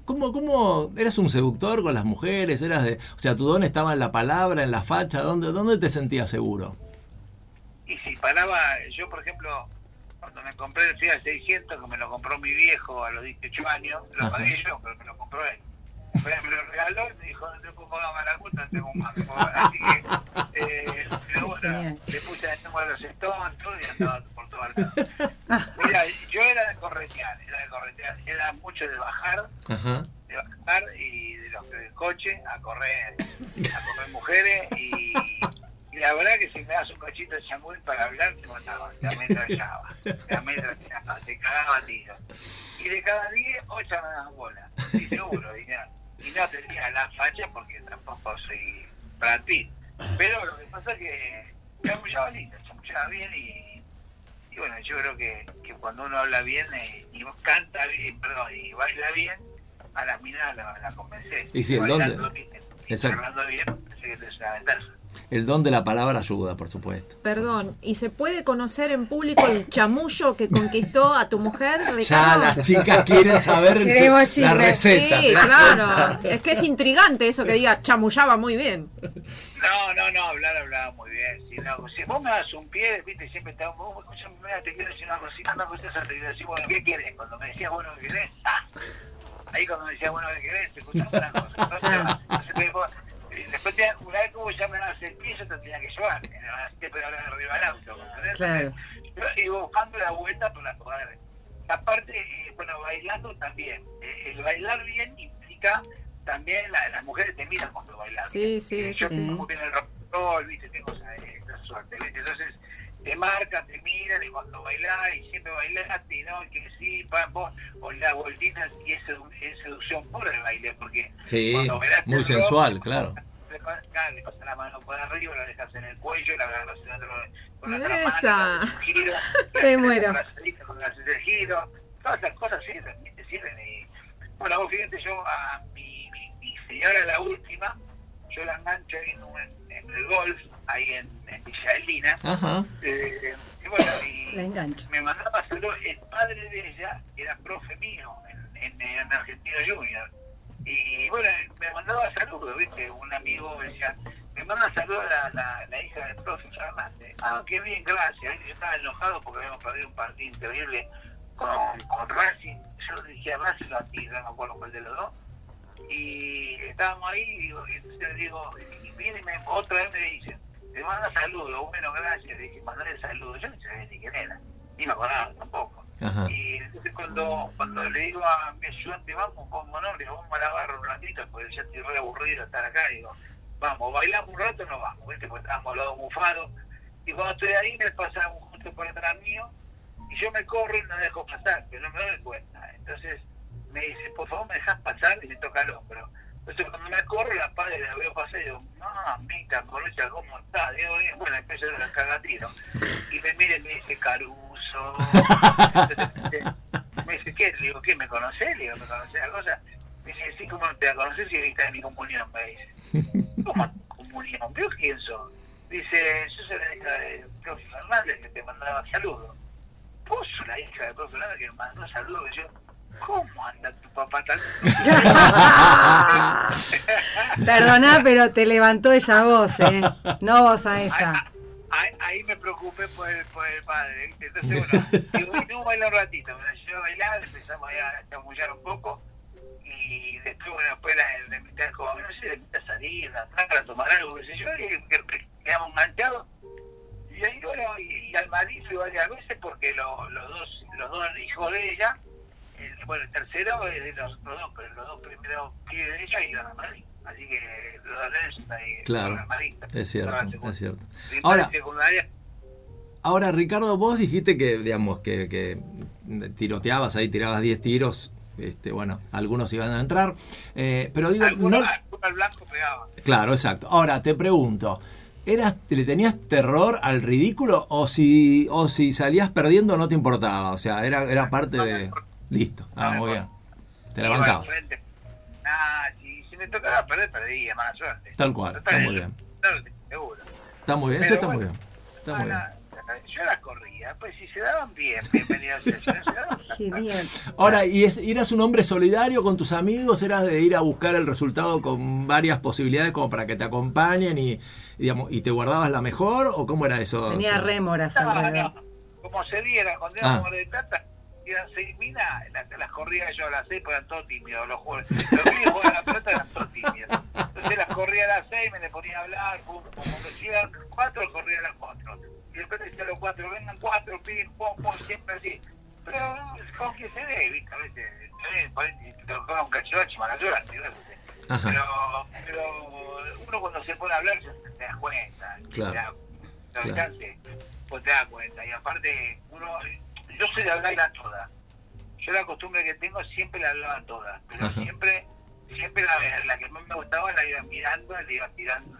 ¿cómo, ¿cómo eras un seductor con las mujeres? Eras de, o sea, tu don estaba en la palabra, en la facha, ¿dónde, dónde te sentías seguro? Y si paraba, yo por ejemplo, cuando me compré el Fiat 600, que me lo compró mi viejo a los 18 años, lo pagué yo, pero me lo compró él. Pero me lo regaló y me dijo, no te puedo pagar la multa, no tengo. Así que, eh, pero bueno, le puse el número de los Stones todo y andaba por todo el lado. Mira, yo era de corretear, era de corretear, era mucho de bajar, Ajá. de bajar y de los del coche a correr, a correr mujeres y la verdad que si me das un cachito de chamuel para hablar te mataba, te ametrallaba, te ametrallaba, te cagaba a tiros. Y de cada 10, 8 me daban bola, y seguro, y no, y no tenía la facha porque tampoco soy Brad Pitt. Pero lo que pasa es que chamullaba lindo, chamullaba bien y, y bueno, yo creo que, que cuando uno habla bien eh, y canta bien, perdón, y baila bien, a la mina la, la convencé. Y sí, el Bailando don de- bien, y Exacto. hablando bien, parece que te es una ventaja. El don de la palabra ayuda, por supuesto. Perdón, ¿y se puede conocer en público el chamullo que conquistó a tu mujer, Ya Ricardo? las chicas quieren saber el- la receta. Sí, ¿te claro. cuenta? Es que es intrigante eso que diga chamullaba muy bien. No, no, no, hablar hablaba muy bien. Si, no, si vos me das un pie, viste, siempre estaba, vos, escuchame, mira, te quiero decir una cosita, una cosita, te quiero decir, bueno, ¿qué querés? Cuando me decías, bueno, ¿qué querés? Ah. Ahí cuando me decías, bueno, ¿qué querés? Te escuchaba una cosa. Entonces, después, después te- una vez que vos ya me das el pie, yo te tenía que llevar. Te podía hablar arriba del auto. Claro. Yo iba buscando la vuelta para poder. Aparte, eh, bueno, bailando también. Eh, el bailar bien implica también, la- las mujeres te miran cuando bailas. Sí, sí, Eh, Yo sí, sí. muy bien el rock and roll, viste, tengo esa, esa suerte, ¿viste? Entonces, marcan, te miran y cuando bailás y siempre bailaste y no, y que sí, pam, vos, o la vueltina y es, sedu- es seducción pura el baile, porque Sí, cuando bailaste muy el sensual, rock, claro. Claro, le pasas la mano por arriba, la dejas en el cuello, la agarras en otro, con la otra mano, un giro, le muero. haces la salita, con la haces el giro, todas esas cosas sirven, te sirven. Y, bueno, vos fíjate, yo a mi, mi, mi señora, la última, yo la engancho ahí en, un- en el golf, ahí en, en Villa del Lina, Ajá. eh, y bueno, y La engancho. me mandaba saludos. El padre de ella era profe mío en, en, en Argentino Junior. Y bueno, me mandaba saludos, ¿viste? Un amigo me decía, me manda saludos la, la, hija del profe Fernández. Ah, qué bien, gracias. Yo estaba enojado porque habíamos perdido un partido increíble con, con Racing. Yo le dije a Racing a ti, no me acuerdo cuál de los dos. Y estábamos ahí, y digo, y entonces digo, y viene otra vez me dice, te manda saludos, bueno, gracias. Le dije, mandale saludos. Yo no sabía ni quién era, ni me acordaba tampoco. Y entonces cuando, cuando le digo a mi ayudante, vamos, como no, le vamos a la barra un ratito, porque ya estoy re aburrido estar acá, digo, vamos, bailamos un rato, no vamos, ¿viste? Porque estábamos al lado bufados. Y cuando estoy ahí me pasa un justo por atrás mío, y yo me corro y no dejo pasar, pero no me doy cuenta. Entonces me dice, por favor me dejas pasar, y me toca el hombro. Entonces cuando me corro, la padre la veo pasar y digo, mamita, Colocha, ¿cómo está? Digo, bueno, empiezo a la cagatiro. Y me mira y me dice, Caruso. Me dice, ¿qué? Le digo, ¿qué? ¿Me conocés? Le digo, ¿me conocés la cosa? Me dice, sí, ¿cómo te la conocés si viste de mi comunión? Me dice, ¿cómo comunión? ¿Veo quién sos? Dice, yo soy la hija de profe Fernández que te mandaba saludos. Vos sos la hija de profe Fernández que me mandó saludos. Y yo, ¿cómo anda tu papá tan? Perdoná, pero te levantó ella a vos, ¿eh? No vos a ella. Ahí- ahí me preocupé por el, por el padre, ¿viste? Entonces, bueno, digo, y no baila un ratito, me la llevo a bailar, empezamos a chamullar un poco, y después, bueno, después la, a comer, no sé, la invité a salir, a, a tomar algo, qué sé yo, y que- que quedamos enganchados. Y ahí, bueno, y, y al Madrid fui varias veces porque lo- los dos los dos hijos de ella, el, bueno, el tercero es de los, los dos, pero los dos primeros pibes de ella iban a Madrid. Así que los. Claro. Es cierto, es cierto. Ahora, ahora Ricardo, vos dijiste que, digamos, que, que tiroteabas ahí, tirabas 10 tiros. Este, bueno, algunos iban a entrar. eh, pero digo, algunos, no, al blanco pegaban. Claro, exacto. Ahora te pregunto, ¿eras, ¿le tenías terror al ridículo o si, o si salías perdiendo no te importaba? O sea, era, era parte No de... Listo, ah, muy bien. Te la bancabas. Ah, me tocaba perder, perdía, mala suerte. Tal cual, Total, está muy bien. seguro. Está muy bien, Pero eso está bueno, muy bien. Está muy bien. Ah, no, yo las corría, pues si se daban bien, bienvenidos. Si no se daban, Genial. Ahora, ¿y es, eras un hombre solidario con tus amigos? ¿Eras de ir a buscar el resultado con varias posibilidades como para que te acompañen y, y, digamos, y te guardabas la mejor? ¿O cómo era eso? Tenía O sea, rémoras No, alrededor. no. Como se diera, cuando Ah. éramos de plata, eran seis minas, las, las corría yo a las seis, porque eran todos tímidos. Los, jugadores- los pibes jugaban a la pelota eran todos tímidos. Entonces las corría a las seis, me le ponía a hablar, pum, pum, como decían cuatro, corría a las cuatro. Y después decía a los cuatro, vengan cuatro, pim, pum, pum, siempre así. Pero con que se dé, ¿viste? A veces, ahí, te tocaba un cachivache, mala suerte, ¿no? Ajá. Pero, pero uno cuando se pone a hablar se te das cuenta. Claro. Te da- te Claro. pues te das cuenta. Y aparte, uno, yo soy de hablarla toda. Yo la costumbre que tengo siempre la hablaba toda. Pero Ajá. siempre, siempre la, la que más me gustaba la iba mirando, le iba tirando,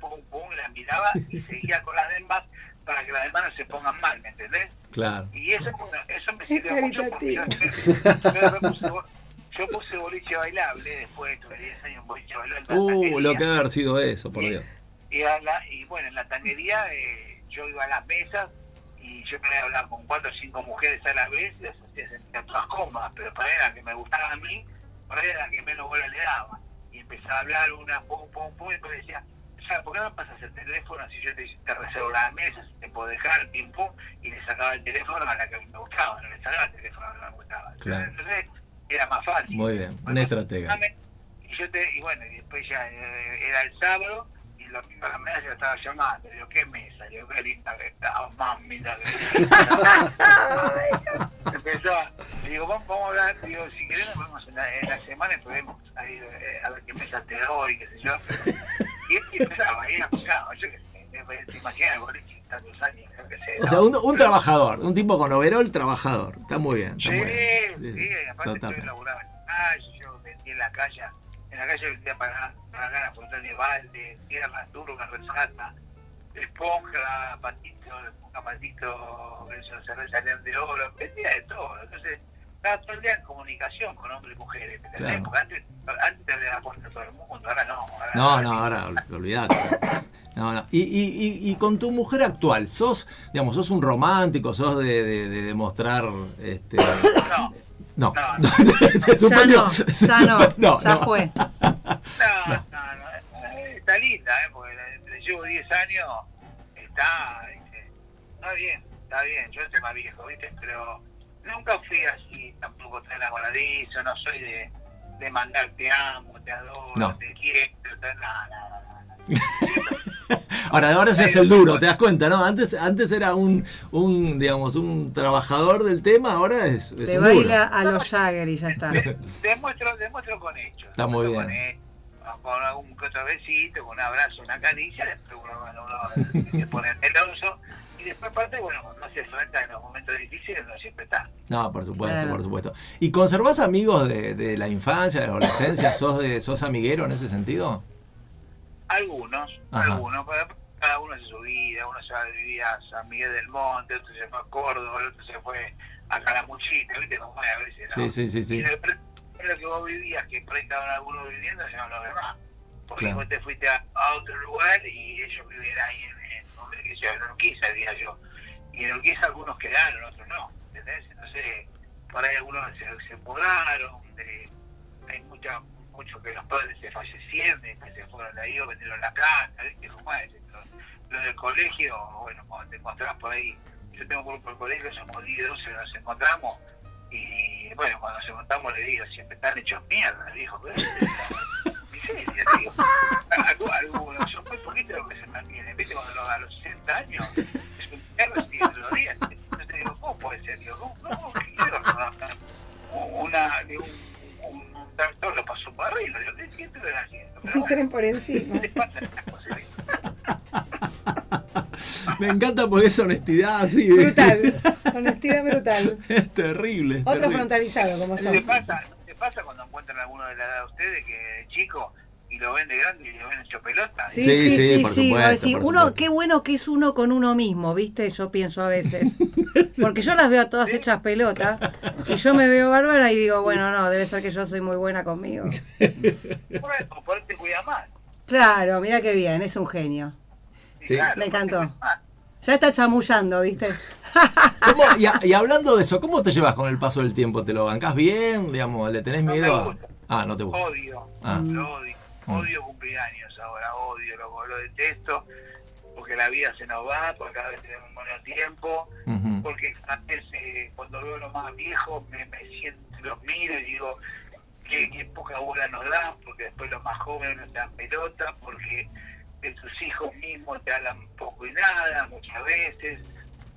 pum, pum, la miraba y seguía con las demás para que las demás no se pongan mal, ¿me entendés? Claro. Y eso, bueno, eso me sirvió mucho porque yo, puse, yo puse boliche bailable después, tuve 10 años en boliche bailable. la Uh, tanguería. lo que haber sido eso, por Dios. Y, a la- y bueno, en la tanguería eh, yo iba a las mesas y yo quería hablar con cuatro o cinco mujeres a la vez y las hacía sentir todas cómodas, pero para era la que me gustaba a mí, para era la que menos bola le daba. Y empezaba a hablar una, pum, pum, pum, y después decía, sea, ¿por qué no pasas el teléfono si yo te, te reservo la mesa, si te puedo dejar, pim pum, y le sacaba el teléfono a la que me gustaba, no le sacaba el teléfono a la que me gustaba. Claro. Entonces era más fácil. Muy bien, una Bueno, estratega. Y yo te, y bueno, y después ya eh, era el sábado, la mesa yo estaba llamando, digo, ¿qué mesa? Digo, qué linda que estaba, mami, la Empezó, digo, vamos, vamos a hablar, digo, si querés nos vemos en la, en la semana y podemos ahí, eh, a ver qué mesa te doy, qué sé yo. Y, y empezaba, y era picado, yo qué sé, te imaginas boliche tantos años, yo qué sé, O sea, un, un trabajador, un tipo con overol trabajador. Está muy bien. Está Sí, muy bien. sí, aparte Total. yo laburaba en la calle, yo vendía en la calle, en la calle vendía para, para ganar frutas de balde, tierra, turba, resata, esponja, patito, esponja, patito, eso, cerveza de oro, vendía de todo. Entonces, estaba todo el día en comunicación con hombres y mujeres. Claro. Porque antes, antes te abría la puerta a todo el mundo, ahora no. Ahora, No, no, ahora ol- olvidate. No, no. Y, y, y, y con tu mujer actual, sos, digamos, sos un romántico, sos de, de, de demostrar, este, No, no, No, no, se Ya no, se ya no, ya no. fue. no, no, no, está linda, ¿eh? porque le llevo 10 años, está, ¿viste? está bien, está bien, yo soy más viejo, ¿viste? Pero nunca fui así, tampoco tan enamoradizo, no soy de, de mandar te amo, te adoro, No. te quiero, nada, nada, nada. Ahora, ahora se hace el duro, te das cuenta, ¿no? Antes, antes era un, un, digamos, un trabajador del tema, ahora es, es Te un baila duro. a los Jagger y ya está. Demuestro, demuestro con hechos. Está muy bien. Con, algún que otro besito, con un abrazo, una caricia, después uno, uno se pone celoso. Y después, aparte, bueno, cuando hace falta en los momentos difíciles, uno siempre está. No, por supuesto, Claro. por supuesto. ¿Y conservás amigos de, de la infancia, de la adolescencia? ¿Sos, de, ¿Sos amiguero en ese sentido? Algunos, Ajá. algunos, cada uno hace su vida, uno se va a vivir a San Miguel del Monte, otro se fue a Córdoba, el otro se fue a Calamuchita, ¿viste cómo es a veces? ¿no? Sí, sí, sí, sí. Y pronto, lo que vos vivías, que por ahí estaban algunos viviendo, ya no los demás. Porque Claro. vos te fuiste a, a otro lugar y ellos vivían ahí en, en, sea, en Urquiza, diría yo. Y en Urquiza algunos quedaron, otros no, ¿entendés? Entonces, por ahí algunos se, se mudaron, de- hay mucha, muchos que los padres se fallecieron, y después se fueron ahí o vendieron la casa, ¿viste cómo es? Los, los del colegio, bueno, cuando te encontrás por ahí, yo tengo un grupo de colegio, somos 10, 12, nos encontramos, y bueno, cuando nos encontramos le digo, siempre están hechos mierda, le dijo, pero miseria, digo. Algu- Algunos, son muy poquitos los que se mantienen, ¿viste? Cuando a los 60 años, es un mierda, siguen los días. Entonces digo, ¿cómo puede ser? Digo, ¿cómo, cómo que quiero una, de un, tractor lo pasó por arriba? Digo, ¿qué siento que haciendo? Un bueno, tren por encima. ¿qué te pasa estas cosas? Me encanta porque es honestidad así. de- Brutal. Honestidad brutal. Es terrible. es Otro terrible. frontalizado como ¿No yo. te pasa, ¿no te pasa cuando encuentran a alguno de la edad de ustedes que chico y lo ven de grande y lo ven hecho pelota? Sí, Sí, sí, sí, sí, por sí. supuesto, Vos decís, por uno, supuesto. qué bueno que es uno con uno mismo, ¿viste? Yo pienso a veces. Porque yo las veo a todas hechas pelota y yo me veo bárbara y digo, bueno, no, debe ser que yo soy muy buena conmigo. Por eso, por eso te cuida más. Claro, mira qué bien, es un genio. Sí. Me encantó. Ya está chamullando, ¿viste? ¿Cómo- y, a- y hablando de eso, ¿cómo te llevas con el paso del tiempo? ¿Te lo bancás bien? Digamos, ¿Le tenés No me miedo? a- gusta. Ah, no te gusta. Odio, Ah. lo odio. Mm. Odio cumpleaños ahora, odio, lo, lo detesto, porque la vida se nos va, porque cada vez tenemos menos tiempo, porque a veces eh, cuando veo a los más viejos me, me siento, los miro y digo, qué, qué poca bola nos dan, porque después los más jóvenes no te dan pelota, porque de tus hijos mismos te hablan poco y nada, muchas veces.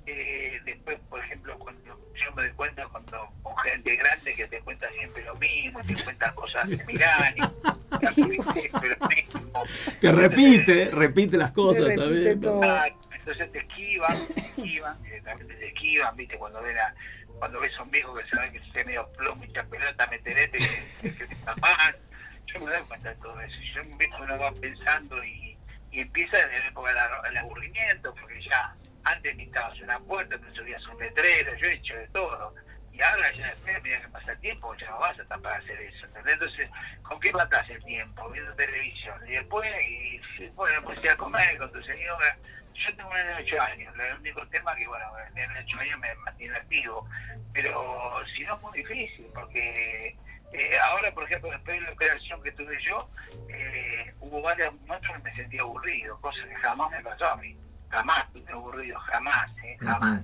Eh, después, por ejemplo, cuando yo me doy cuenta cuando con gente grande que te cuenta siempre lo mismo, te cuentan cosas lo mismo. Que repite, repite las cosas repite también. todo. Ah, entonces te esquivan, te esquivan, directamente te esquivan, viste, cuando ven a, cuando ves a un viejo que sabe que se medio plomo y pelota, me tenete, que, que te está mal. Yo me doy cuenta de todo eso. Yo un viejo uno va pensando y, y empieza en la época del aburrimiento, porque ya antes pintabas una puerta, te subías un letrero, yo he hecho de todo. Y ahora ya después, a medida que pasa el tiempo, ya no vas a estar para hacer eso. ¿entendés? Entonces, ¿con qué matás el tiempo? Viendo televisión. Y después, y, bueno, pues a comer con tu señora. Yo tengo un nene de 8 años. El único tema que, bueno, de 8 años me mantiene activo. Pero si no es muy difícil, porque eh, ahora, por ejemplo, después de la operación que tuve yo, eh, hubo varios momentos que me sentí aburrido, cosa que jamás me pasó a mí. Jamás estuve aburrido, jamás, ¿eh? jamás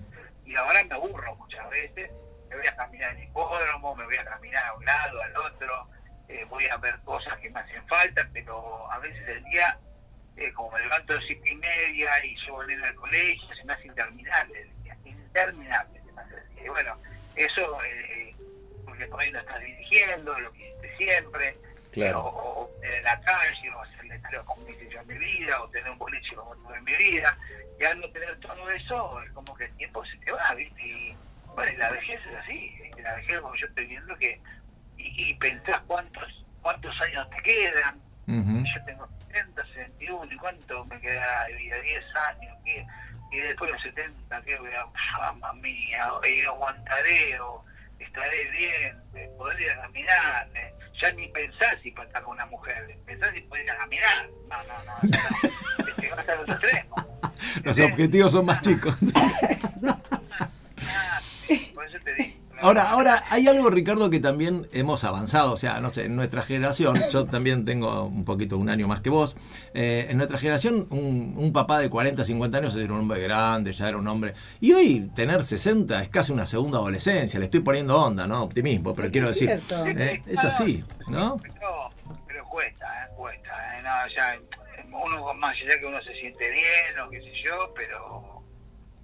y ahora me aburro muchas veces, me voy a caminar en el hipódromo, me voy a caminar a un lado, al otro, eh, voy a ver cosas que me hacen falta, pero a veces el día, eh, como me levanto a las cinco y media y yo volví al colegio, se me hace interminable el día, interminable se me hace el día. Y bueno, eso, eh, porque por ahí no estás dirigiendo, lo que hiciste siempre, Claro. o, o en la calle, o hacer letreros como yo en mi vida, o tener un boliche como tuve en mi vida, y al no tener todo eso, es como que el tiempo se te va, ¿viste? Y bueno, la vejez es así, la vejez como yo estoy viendo que, y, y pensás cuántos, cuántos años te quedan, yo tengo 70, 71, ¿y cuánto me queda de vida? 10 años, ¿qué? Y después de los 70, ¿qué voy a, mamma mía, aguantaré o estaré bien, eh, podré ir a caminar, eh, ya ni pensás si estar con una mujer, pensás si podés ir a caminar, no, no, no, no, te vas a los extremos. Los objetivos son más chicos. Ah, por eso te digo. Ahora, ahora hay algo, Ricardo, que también hemos avanzado. O sea, no sé, en nuestra generación, yo también tengo un poquito, un año más que vos. eh, en nuestra generación, un, un papá de 40, 50 años era un hombre grande, ya era un hombre. Y hoy tener 60 es casi una segunda adolescencia. Le estoy poniendo onda, ¿no? Optimismo, pero quiero decir, cierto. eh, es así, ¿no? Pero, pero cuesta, ¿eh? cuesta. ¿eh? No, ya, uno más allá que uno se siente bien o qué sé yo, pero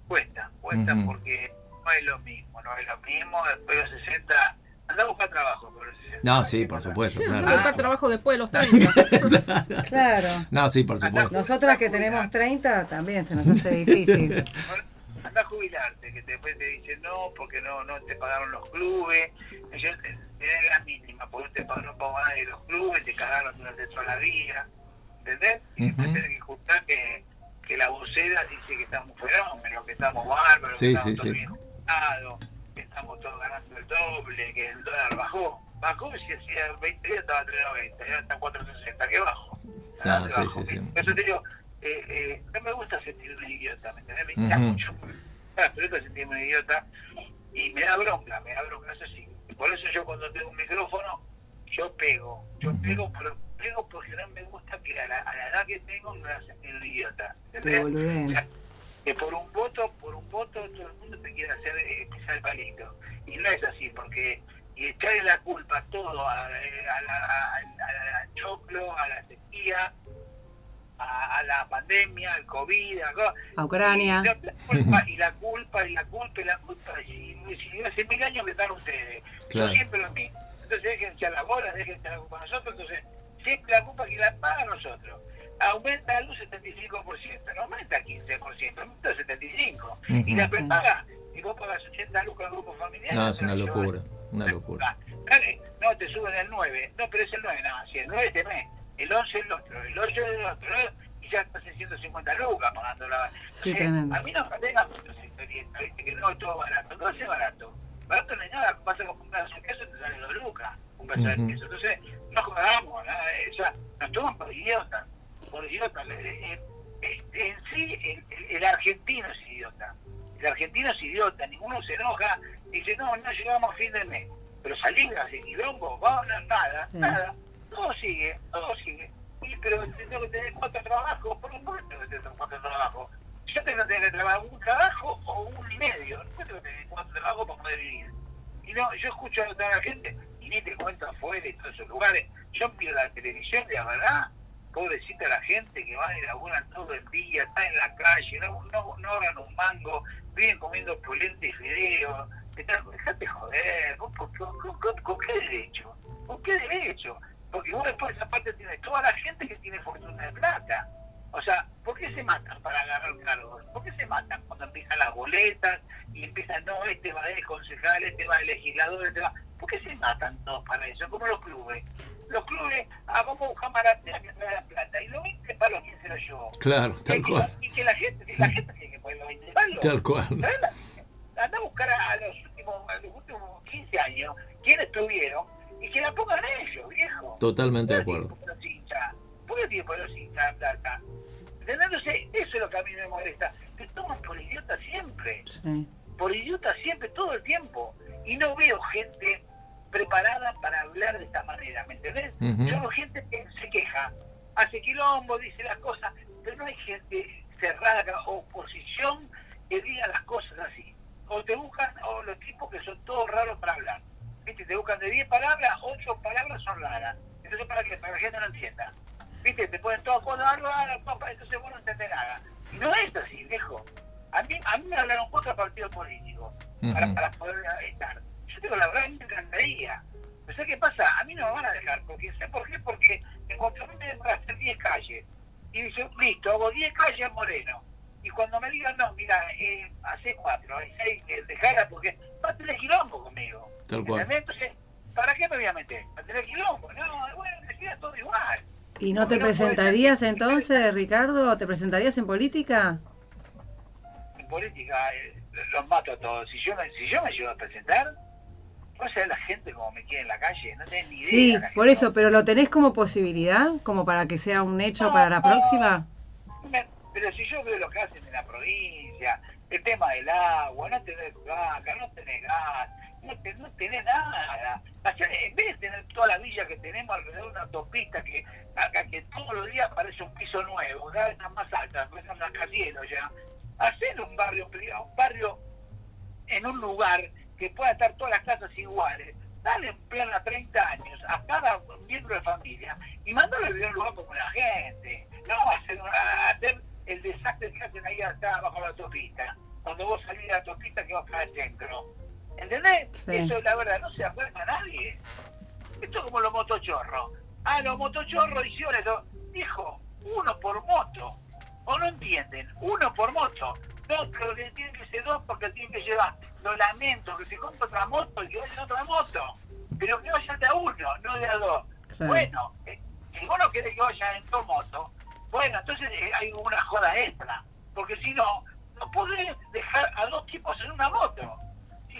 cuesta, cuesta porque no es lo mismo, no es lo mismo. Después de los 60, anda a buscar trabajo. Por los 60. No, sí, por supuesto. Sí, claro. no buscar trabajo después de los 30. Claro. No, sí, por supuesto. Nosotras que tenemos 30 también se nos hace difícil. Anda a jubilarte, que después te dicen no, porque no no te pagaron los clubes. Ellos te- tenés la mínima, porque no te pagaron no nadie los clubes, te cagaron durante toda la vida. ¿Entendés? Y después Ujú. tenés que escuchar que, que la vocera dice que estamos fenómenos, que estamos bárbaros, Sí, que estamos sí, sí. bien que estamos todos ganando el doble, que el dólar bajó. Bajó si hacía 20 días estaba a 3.90, ahora está a 4.60, que bajo. Ah, ¿Dónde sí, bajo? sí, sí. Por eso te digo, eh, eh, no me gusta sentirme idiota, ¿me entendés? Me irrita Ujú. mucho. Ah, pero esto sentirme idiota y me da bronca, me da bronca, eso sí. Por eso yo cuando tengo un micrófono, yo pego, yo pego, pero pego porque no me gusta que a la, a la edad que tengo me un idiota. Te ¿entendés? boludeen. Que por un voto, por un voto todo el mundo te quiere hacer eh, pisar el palito. Y no es así, porque y echarle la culpa todo a, eh, a la, a- a- al choclo, a la sequía, a, a la pandemia, al COVID, a, A Ucrania. y la, la culpa, y la culpa, y la culpa, y la culpa, y, y si hace mil años que están ustedes. Claro. Yo siempre lo mismo. Entonces dejen echar la bola, dejen echar la culpa a nosotros, entonces siempre la culpa que la paga a nosotros. Aumenta luz 75%, no aumenta 15%, aumenta 75%. Y Ujú. la prepaga, y vos pagas 80 lucas al grupo familiar. No, es una locura, una locura. Dale, no, te suben el 9. No, pero es el 9, no, si el 9 te mes. El 11 el otro, el 8 el otro. ¿no? Y ya estás en 150 lucas pagando la. Sí, Entonces, tremendo. A mí no me tengan muchas experiencias, ¿viste? que no es todo barato. No es barato. Barato no es nada, vas a comprar un queso y te sale 2 lucas. Un peso Ujú. de queso. Entonces, no jugamos, nada de eso. Nos toman por idiotas. Por idiotas. Eh, eh, eh, En sí, el, el- el argentino es idiota. El argentino es idiota, ninguno se enoja, dice, no, no llegamos a fin de mes. Pero salir así, quilombo, vamos, nada, Sí. nada. Todo sigue, todo sigue. Y, pero tengo que tener cuatro trabajos, por supuesto que tengo cuatro trabajos. Yo tengo que tener trabajo, un trabajo o un y medio. No tengo que tener cuatro trabajos para poder vivir. Y no, yo escucho a toda la gente y ni te cuento afuera y todos esos lugares. Yo miro la televisión y la verdad, pobrecita la gente que va y laburan todo el día, está en la calle, no, no, no hagan un mango, viven comiendo polenta y fideos. Dejate joder, ¿con, con, con- con- con qué derecho? ¿Con qué derecho? Porque vos después esa parte tienes toda la gente que tiene fortuna de plata. O sea, ¿por qué se matan para agarrar cargos? ¿Por qué se matan cuando empiezan las boletas y empiezan, no, este va de concejal, este va de legislador, este va... ¿Por qué se matan todos para eso? Como los clubes. Los clubes, ah, vamos a buscar maratea que me da la plata. Y los 20 palos, ¿quién se los llevó? Claro, tal y, que- cual. y que la gente, la gente tiene que poner los 20 palos. Tal cual. ¿Sabes la- Anda a buscar a, los, últimos, a los últimos 15 años quiénes estuvieron y que la pongan ellos, viejo. Totalmente de ¿Por qué acuerdo. Tiene que poner los hinchas? ¿Por qué tiene hinchas la plata? ¿Entendés? Entonces, eso es lo que a mí me molesta. Te toman por idiota siempre. Sí. Por idiota siempre, todo el tiempo. Y no veo gente preparada para hablar de esta manera, ¿me entendés? Ujú. Yo veo gente que se queja, hace quilombo, dice las cosas, pero no hay gente cerrada, oposición, que diga las cosas así. O te buscan, o los tipos que son todos raros para hablar. ¿Viste? Te buscan de 10 palabras, 8 palabras son raras. Entonces, ¿para qué? Para que la gente no entienda. ¿Viste? Te ponen todo cosas, ah, papá, entonces vos no entendés nada. Y no es así, viejo. A mí, a mí me hablaron cuatro partidos políticos para, para poder estar. Yo tengo la verdad, me encantaría. Pero ¿sabes qué pasa? A mí no me van a dejar, porque ¿sabes por qué? Porque y dice, listo, hago 10 calles en Moreno. Y cuando me digan, no, mira, eh, hace cuatro, hay seis, eh, dejala porque va a tener quilombo conmigo. Tal cual. Entonces, ¿para qué me voy a meter? ¿Para tener quilombo? No, bueno, decía todo igual. ¿Y no te presentarías entonces, Ricardo? ¿Te presentarías en política? En política eh, los mato a todos. Si yo me, si yo me llevo a presentar, vos sabés la gente como me quiere en la calle, no tenés ni idea. Sí, por eso, pero ¿lo tenés como posibilidad? ¿Como para que sea un hecho No, para la no. próxima? Me- Pero si yo veo lo que hacen en la provincia, el tema del agua, no tenés vaca, no tenés gas, no, te- no tenés nada. En vez de tener toda la villa que tenemos alrededor de una autopista que acá que todos los días parece un piso nuevo, cada vez más alta, parece un rascacielos ya. Hacer un barrio un barrio en un lugar que pueda estar todas las casas iguales, darle en plena 30 años a cada miembro de familia y mandarlo a vivir en un lugar como la gente. No hacer, a hacer el desastre que hacen ahí acá bajo la autopista. Cuando vos salís de la autopista que vas para el centro. ¿Entendés? Sí. Eso la verdad no se acuerda a nadie. Esto es como los motochorros. Ah, los motochorros hicieron eso. Dijo, uno por moto. ¿O no entienden? Uno por moto. No, pero que tiene que ser dos porque tienen que llevar. Lo lamento, que se compre otra moto y que vaya otra moto. Pero que vaya de a uno, no de a dos. Claro. Bueno, eh, si vos no querés que vaya en dos motos, bueno, entonces eh, hay una joda extra. Porque si no, no podés dejar a dos tipos en una moto.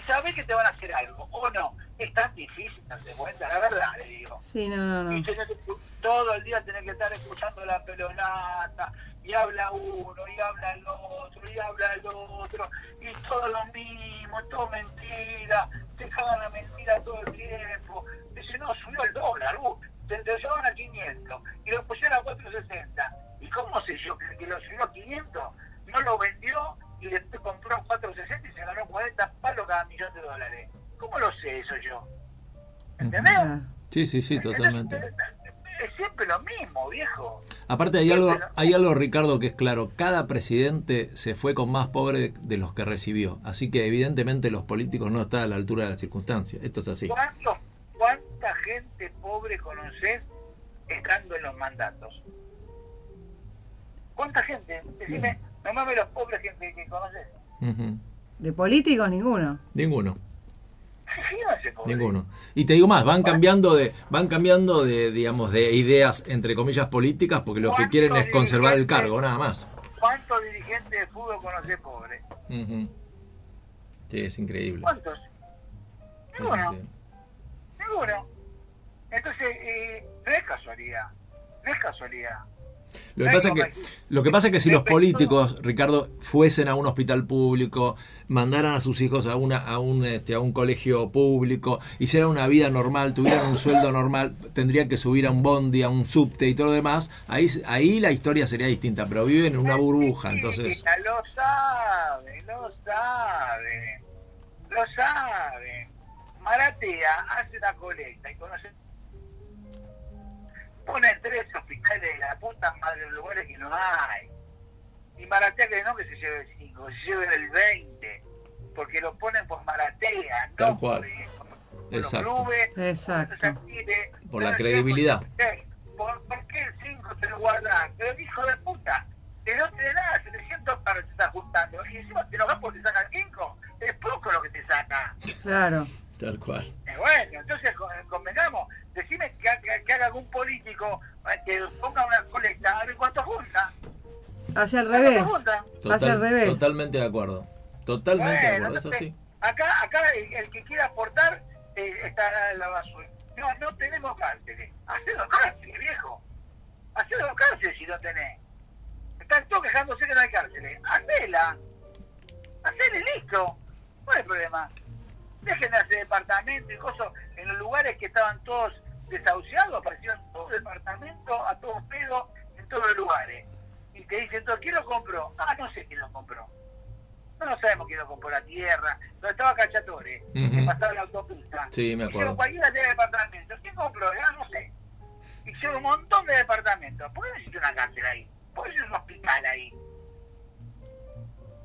Si sabés que te van a hacer algo o no, es tan difícil darse cuenta, la verdad, le digo. Sí, no, no, Y no. tenés que- todo el día tenés que estar escuchando la pelonata, y habla uno, y habla el otro, y habla el otro, y todo lo mismo, todo mentira, te cagan la mentira todo el tiempo. Dice, no, subió el dólar, uh, te, te llevaban a 500, y lo pusieron a 460. ¿Y cómo sé yo que el que lo subió a 500 no lo vendió y después compró a 460 y se ganó 40 palos cada millón de dólares? ¿Cómo lo sé eso yo? ¿Entendés? Sí, sí, sí, totalmente. Es siempre lo mismo, viejo. Aparte hay algo, hay algo, Ricardo, que es claro. Cada presidente se fue con más pobre de los que recibió. Así que evidentemente los políticos no están a la altura de las circunstancias. Esto es así. ¿Cuánto- ¿Cuánta gente pobre conoces estando en los mandatos? ¿Cuánta gente? Decime, nomás los pobres que, que, que conoces. De políticos, ninguno. Ninguno. Pobre. Ninguno. Y te digo más, van cambiando de, van cambiando de, digamos, de ideas entre comillas políticas porque lo que quieren es conservar el cargo, nada más. ¿Cuántos dirigentes de fútbol conoces pobres? Ujú. Sí, es increíble. ¿Cuántos? Increíble. Ninguno. Entonces, eh, no es casualidad. No es casualidad. Lo que, pasa es que, lo que pasa es que si los políticos, Ricardo, fuesen a un hospital público, mandaran a sus hijos a una, a un este, a un colegio público, hicieran una vida normal, tuvieran un sueldo normal, tendrían que subir a un bondi, a un subte y todo lo demás, ahí, ahí la historia sería distinta, pero viven en una burbuja, entonces. Lo sabe, lo sabe, lo sabe. Maratea hace una colecta y conoce. Pone tres hospitales de la puta madre de lugares que no hay. Y Maratea que no que se lleve el 5, se lleve el 20. Porque lo ponen por Maratea, Tal no cual. por, por Exacto. los clubes. Exacto. por la credibilidad. ¿Por, ¿Por qué el 5 te lo guardas? Pero hijo de puta, te no te da nada, 700 para te estás juntando. Y encima te lo vas porque te sacan 5. Es poco lo que te saca. Claro. Tal cual. Eh, bueno, entonces con- convengamos, decime que, que- que haga algún político que ponga una colecta, a ver cuánto junta. Hacia al revés. ¿Cuánto junta? Hacia Total- al revés. Totalmente de acuerdo. Totalmente de acuerdo, eso sí. Acá, acá el, el que quiera aportar eh, está en la basura. No, no tenemos cárceles. Hacelo cárceles, viejo. Hacelo cárceles si no tenés. Están todos quejándose que no hay cárceles. Hacela. Hacele listo. No hay problema. Dejen de hacer departamentos y cosas en los lugares que estaban todos desahuciados, aparecieron todos departamentos a todos pedos en todos los lugares. Y te dicen, todo, ¿quién lo compró? Ah, no sé quién lo compró. No, no sabemos quién lo compró la tierra. Donde estaba Cachatore, que Ujú. pasaba la autopista. Sí, me Hicieron acuerdo. cualquiera de departamentos. ¿Quién compró? Ah, no sé. Hicieron un montón de departamentos. ¿Por qué necesito una cárcel ahí? ¿Por qué necesito un hospital ahí?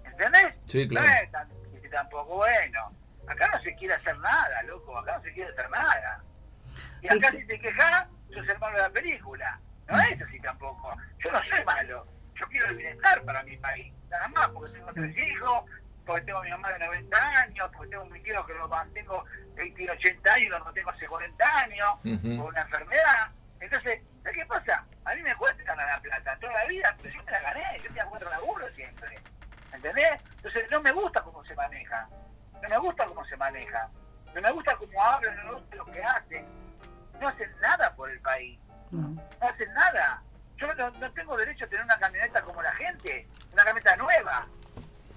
¿Entendés? Sí, claro. No es tan difícil tampoco bueno. Acá no se quiere hacer nada, loco. Acá no se quiere hacer nada. Y acá si te quejas, sos hermano de la película. No es así tampoco. Yo no soy malo. Yo quiero el bienestar para mi país. Nada más, porque tengo tres hijos, porque tengo a mi mamá de 90 años, porque tengo mi tío que lo mantengo, él tiene 80 años lo mantengo hace 40 años, Ujú. por una enfermedad. Entonces, ¿sabes qué pasa? A mí me cuesta ganar la plata toda la vida, pero yo me la gané, yo tenía cuatro laburos siempre. ¿Entendés? Entonces, no me gusta cómo se maneja. No me gusta cómo se maneja. No me gusta cómo hablan, no me gusta lo que hacen. No hacen nada por el país No. no hacen nada. Yo no, no tengo derecho a tener una camioneta como la gente, una camioneta nueva.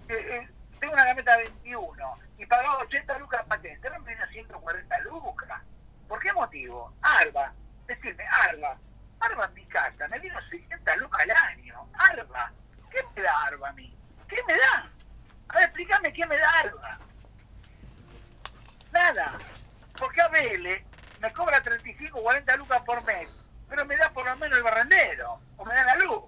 Eh, eh, tengo una camioneta 21 y pagaba 80 lucas patente, ahora me viene a 140 lucas. ¿Por qué motivo? Arba, decirme, Arba, Arba en mi casa, me vino 600 lucas al año. Arba, ¿qué me da Arba a mí? ¿Qué me da? A ver, explícame qué me da Arba. Nada. Porque a Vélez me cobra 35 o 40 lucas por mes, pero me da por lo menos el barrendero, o me da la luz.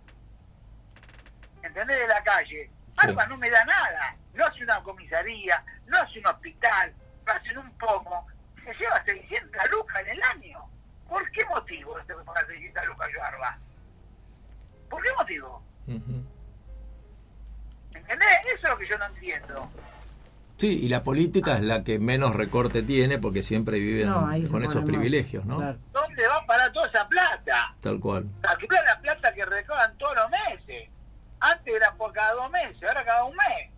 ¿Entendés? De la calle. Arba no me da nada. No hace una comisaría, no hace un hospital, no hace un pomo. Se lleva 600 lucas en el año. ¿Por qué motivo que pagar 600 lucas yo, Arba? ¿Por qué motivo? Ujú. ¿Entendés? Eso es lo que yo no entiendo. Sí, y la política es la que menos recorte tiene porque siempre viven No, con esos más. privilegios, ¿no? Claro. ¿Dónde va a parar toda esa plata? Tal cual. Calcula la plata que recaudan todos los meses. Antes era por cada dos meses, ahora cada un mes.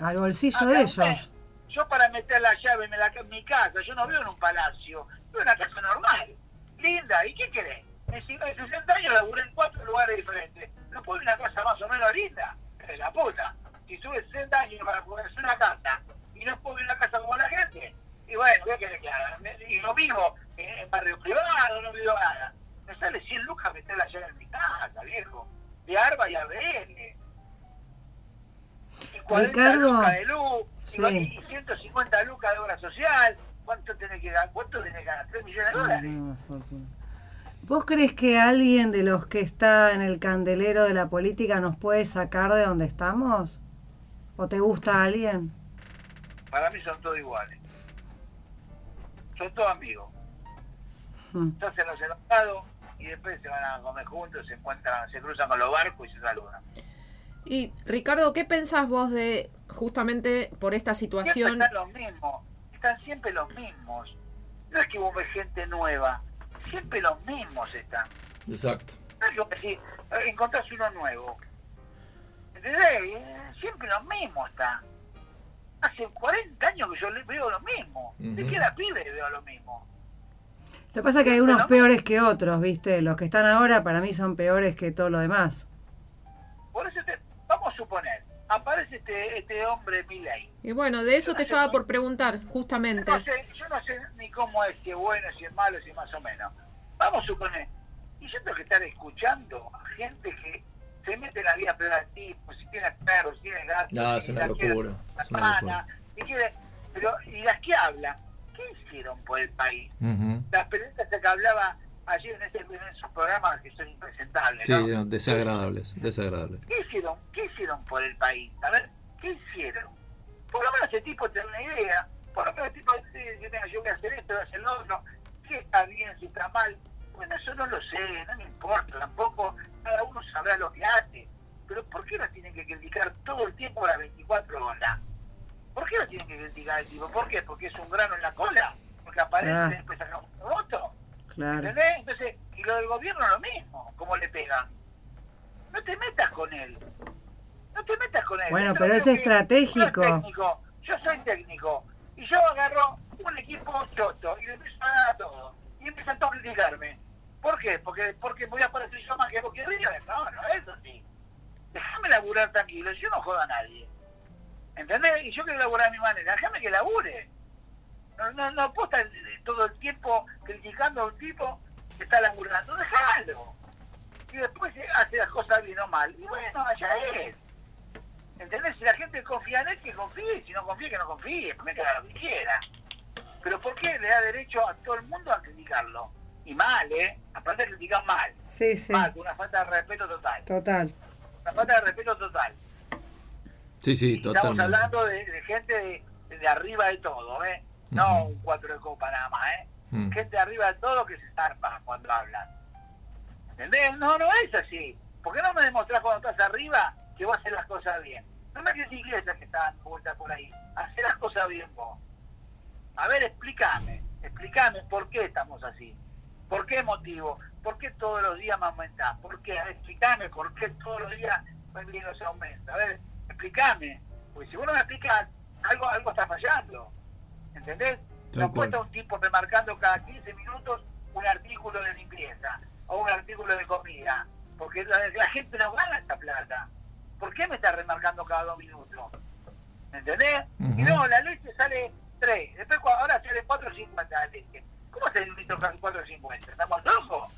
Al bolsillo de ellos. Yo para meter la llave en, la, en mi casa, yo no vivo en un palacio, vivo en una casa normal, linda. ¿Y qué querés? En 50, 60 años laburé en cuatro lugares diferentes. ¿No puedo ir a una casa más o menos linda? Es la puta. Si sube 60 años para poder hacer una casa y no a una casa como la gente, y bueno, ¿qué querés que haga? Y no vivo en, en barrio privado, no vivo nada. Me sale 100 lucas meter la llave en mi casa, viejo. De Arba y ABN. Y 40 Ricardo, lucas de luz, sí. y 150 lucas de obra social. ¿Cuánto tenés que ganar? ¿Cuánto tenés que ganar? ¿3 millones de dólares? No. ¿Vos crees que alguien de los que está en el candelero de la política nos puede sacar de donde estamos? ¿O te gusta alguien? Para mí son todos iguales. Son todos amigos. Mm. Entonces los enojados y después se van a comer juntos, se encuentran, se cruzan con los barcos y se saludan. Y Ricardo, ¿qué pensás vos de justamente por esta Siempre situación? están los mismos, están siempre los mismos. No es que vos ves gente nueva, siempre los mismos están. Exacto. No es que si eh, encontrás uno nuevo. ¿Entendés? Siempre lo mismo está. Hace 40 años que yo le veo lo mismo. De Ujú. que era pibe veo lo mismo. Lo que pasa es que hay unos peores que otros, ¿viste? Los que están ahora para mí son peores que todo lo demás. Por eso te, vamos a suponer, aparece este, este hombre Milei. Y bueno, de eso te estaba por preguntar, justamente. No sé, yo no sé ni cómo es, si es bueno, si es malo, si es más o menos. Vamos a suponer, y yo tengo que estar escuchando a gente que se mete en la vida tipo, si tiene perros, si tiene gatos, No, si es una locura, es una pero, y las que hablan, ¿qué hicieron por el país? Ujú. Las periodistas que hablaba ayer en, ese, en esos programas que son impresentables, Sí, desagradables, desagradables. ¿Qué hicieron? ¿Qué hicieron por el país? A ver, ¿qué hicieron? Por lo menos ese tipo tiene una idea. Por lo menos el tipo dice, yo, voy a hacer esto, voy a hacer lo otro. Si está bien, si está mal. Bueno, eso no lo sé, no me importa tampoco. Cada uno sabrá lo que hace. Pero ¿por qué lo tienen que criticar todo el tiempo a las 24 horas? ¿Por qué lo tienen que criticar el tipo? ¿Por qué? ¿Porque es un grano en la cola? ¿Porque aparece Ah. y después saca un voto? Claro. ¿Entendés? Entonces, y lo del gobierno lo mismo, como le pegan. No te metas con él. No te metas con él. Bueno, Yo pero es estratégico. uno es técnico. Yo soy técnico. Y yo agarro un equipo choto y le empiezo a dar a todo. Y empiezan a criticarme. ¿Por qué? Porque, porque voy a parecer yo más que vos que. No, no, eso sí. Déjame laburar tranquilo. Yo no jodo a nadie. ¿Entendés? Y yo quiero laburar a mi manera. Déjame que labure. No, no, no puedo estar todo el tiempo criticando a un tipo que está laburando. Déjalo. Y después hace las cosas bien o mal. Y bueno, allá es. ¿Entendés? Si la gente confía en él, que confíe. Si no confía, que no confíe. Me queda lo que quiera. Pero ¿por qué le da derecho a todo el mundo a criticarlo? Y mal, ¿eh? Aparte de criticar mal. Sí, sí. Mal, con una falta de respeto total. Total. Una falta de respeto total. Sí, sí, Y Estamos hablando de, de gente de, de arriba de todo, ¿eh? No un cuatro de copa nada más, ¿eh? Mm. Gente de arriba de todo que se zarpa cuando hablan. ¿Entendés? No, no es así. ¿Por qué no me demostrás cuando estás arriba que vos haces las cosas bien? No me critiques esas que están vueltas por ahí. Hacer las cosas bien vos. A ver, explícame, explícame por qué estamos así. ¿Por qué motivo? ¿Por qué todos los días me aumentás? ¿Por qué? A ver, explícame por qué todos los días el dinero se aumenta. A ver, explícame. Porque si vos no me explicas, algo, algo está fallando. ¿Entendés? No cuesta un tipo remarcando cada 15 minutos un artículo de limpieza o un artículo de comida. Porque la, la gente no gana esta plata. ¿Por qué me está remarcando cada dos minutos? ¿Entendés? Y no, la leche sale 3. Después ahora sale 4.50 la leche. ¿Cómo se un litro casi 4.50? ¿Estamos locos?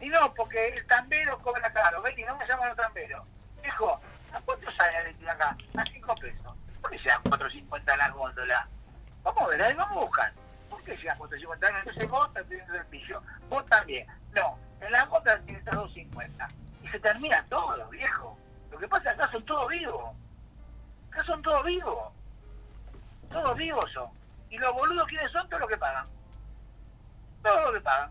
Y no, porque el tambero cobra caro. Betty, no me llaman los tamberos. Dijo, ¿a cuánto sale de acá? A 5 pesos. ¿Por qué llegan 4.50 la góndola? Vamos a ver, ahí vamos a buscar. ¿Por qué llegan 4.50? Entonces vos estás el pillo. Vos también. No, en la gota tiene que estar 2.50. Y se termina todo, viejo. Lo que pasa es acá son todos vivos. Acá son todos vivos. Todos vivos son. Y los boludos, ¿quiénes son? Todos los que pagan. Todos los que pagan.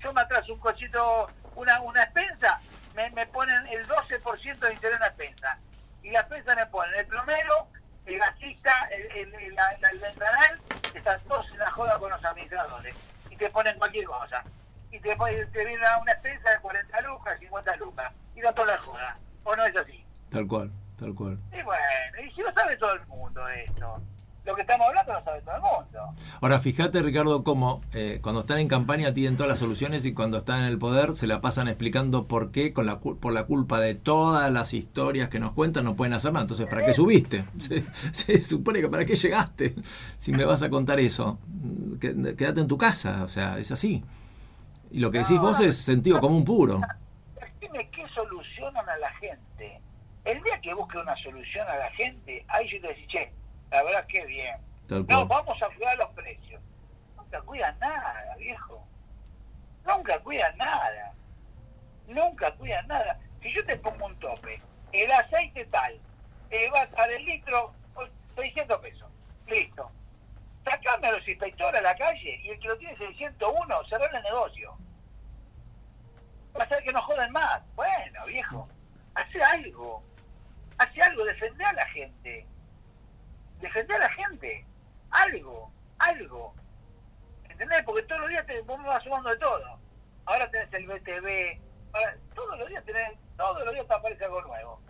Yo me atraso un cochito, una, una expensa, me, me ponen el 12% de interés en la expensa. Y la expensa me ponen el plomero, el gasista, el, el, el, la- la- el ventanal, están todos en la joda con los administradores. Y te ponen cualquier cosa. Y te, te viene una expensa de 40 lucas, 50 lucas. Y da toda la joda. ¿O no es así? Tal cual, tal cual. Y bueno, y si lo sabe todo el mundo esto. Lo que estamos hablando lo sabe todo el mundo. Ahora, fíjate, Ricardo, cómo eh, cuando están en campaña tienen todas las soluciones y cuando están en el poder se la pasan explicando por qué, con la, por la culpa de todas las historias que nos cuentan, no pueden hacer nada. Entonces, ¿para qué subiste? Se, se supone que ¿para qué llegaste? Si me vas a contar eso, Mm, quédate en tu casa, o sea, es así. Y lo que decís vos es sentido común puro. Decime qué solucionan a la gente. El día que busque una solución a la gente, ahí yo te decís, che, la verdad que bien. No, vamos a cuidar los precios. Nunca cuidan nada, viejo. Nunca cuidan nada. Nunca cuidan nada. Si yo te pongo un tope, el aceite tal, eh, va a estar el litro pues, 600 pesos. Listo. Sacame a los inspectores a la calle y el que lo tiene 601, cerrar el negocio. Va a ser que no joden más. Bueno, viejo, hace algo. Hace algo, defender a la gente defender a la gente. Algo, algo. ¿Entendés? Porque todos los días te, vos me vas sumando de todo. Ahora tenés el BTV, ahora, todos los días tenés, todos los días te aparece algo nuevo.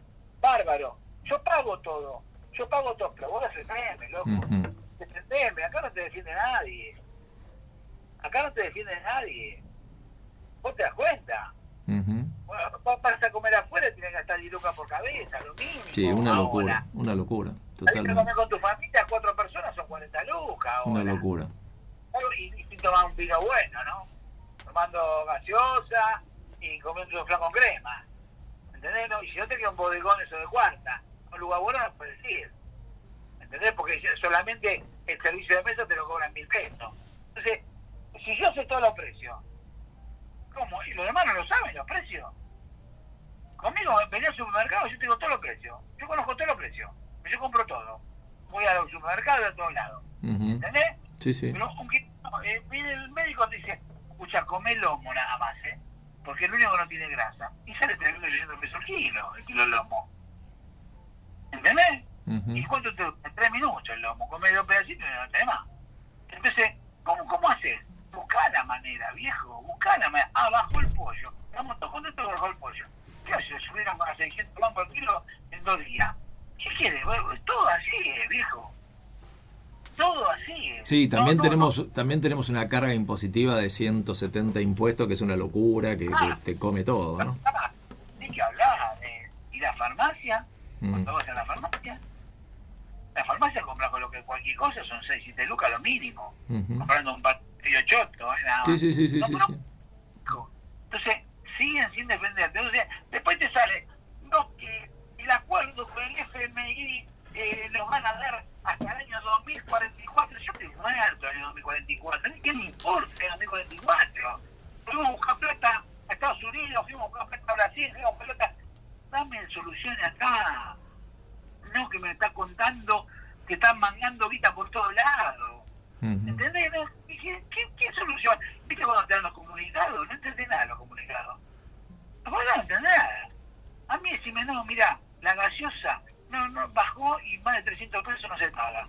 Bárbaro. Yo pago todo. Yo pago todo, pero vos defendeme, loco. Ujú. Defendeme, acá no te defiende nadie. Acá no te defiende nadie. ¿Vos te das cuenta? Bueno, vos vas a comer afuera y tenés que gastar 10 lucas por cabeza, lo mínimo. Sí, una locura, una locura, totalmente. comer con tu familia, cuatro personas son 40 lucas. Una locura. Y, y tomar un vino bueno, ¿no? Tomando gaseosa y comiendo un flan con crema. ¿Entendés? No, y si no te queda un bodegón eso de cuarta, un lugar bueno no puedes ir. ¿Entendés? Porque solamente el servicio de mesa te lo cobran mil pesos. Entonces, si yo sé todos los precios, ¿cómo? ¿Y los demás no lo saben los precios? Conmigo, venía al supermercado, yo tengo todos los precios. Yo conozco todos los precios. Yo compro todo. Voy al supermercado y a todos lados. ¿Entendés? Sí, sí. Pero aunque no, eh, viene el médico te dice, escucha, come lomo nada más, ¿eh? Porque el único que no tiene grasa. Y sale 3.800 pesos el kilo, el kilo lomo. ¿Entendés? ¿Y cuánto te En tres minutos el lomo. Come dos pedacitos y no tenés más. Entonces, ¿cómo, cómo haces? Buscá la manera, viejo. Buscá la manera. Ah, bajó el pollo. Estamos todos contentos que bajó el pollo. ¿Qué hace? Subieron a 600 bancos al kilo en dos días. ¿Qué quieres? Todo así, eh, viejo. Todo así. eh. Sí, también no, tenemos también tenemos una carga impositiva de 170 impuestos que es una locura que, que Ah. te come todo, ¿no? Ah, Ni que hablar de ir a la farmacia, Mm. cuando vas a la farmacia, la farmacia compra con lo que cualquier cosa, son 6, 7 lucas lo mínimo, comprando un patillo choto, ¿eh? Nada Sí, sí, sí, Entonces, siguen sin defenderte. Entonces, después te sale, el acuerdo con el FMI eh, nos van a dar hasta el año 2044. Yo estoy muerto el año 2044. ¿Qué me importa el 2044? Fuimos a buscar plata a Estados Unidos, fuimos a buscar plata a Brasil, fuimos a buscar plata. Dame soluciones acá. No que me está contando que están mangando guita por todos lados. Ujú. ¿Entendés? No? Dije, ¿qué, ¿Qué solución? ¿Viste cuando te dan los comunicados? No entendés nada de los comunicados. No entendés nada. A mí decime, no, mira, la gaseosa no, no, bajó y más de 300 pesos no se paga.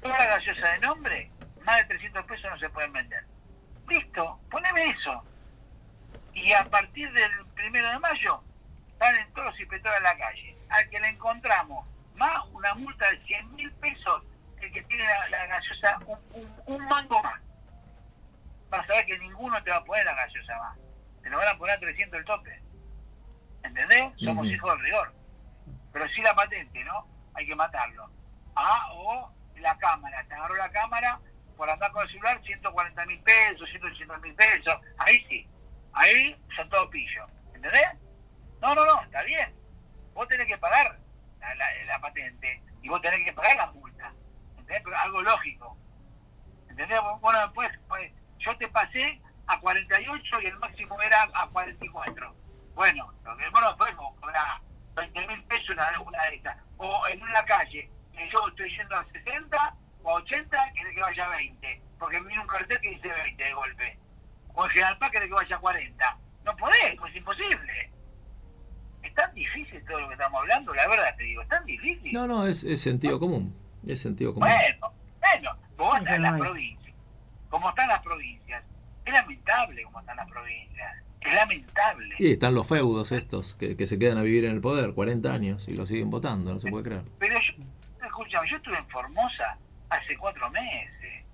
Toda la gaseosa de nombre, más de 300 pesos no se pueden vender. Listo, poneme eso. Y a partir del primero de mayo, salen todos los inspectores a la calle. Al que le encontramos más una multa de 100 mil pesos, el que tiene la, gaseosa un, un, un mango más. Vas a ver que ninguno te va a poner la gaseosa más. Te lo van a poner a 300 el tope. ¿Entendés? Somos hijos del rigor. Pero sí la patente, ¿no? Hay que matarlo. Ah, o la cámara. Te agarró la cámara por andar con el celular 140 mil pesos, 180 mil pesos. Ahí sí. Ahí son todos pillos. ¿Entendés? No, no, no, está bien. Vos tenés que pagar la, la- la patente y vos tenés que pagar la multa. ¿Entendés? Pero algo lógico. ¿Entendés? Bueno, después, pues, yo te pasé a 48 y el máximo era a 44. Bueno, lo que bueno fue cobrar 20 mil pesos una, una de estas. O en una calle, que yo estoy yendo a 60 o a 80, quiere que vaya a 20. Porque mira un cartel que dice 20 de golpe. O en General Paz quiere que vaya a 40. No podés, pues es imposible. Es tan difícil todo lo que estamos hablando, la verdad te digo, es tan difícil. No, no, es, es sentido común. Es sentido común. Bueno, bueno, vos Es estás en las provincias. Como están las provincias. Es lamentable como están las provincias. Lamentable. Y están los feudos estos que, que se quedan a vivir en el poder 40 años y lo siguen votando, no se puede creer. Pero yo, escúchame, yo estuve en Formosa hace cuatro meses.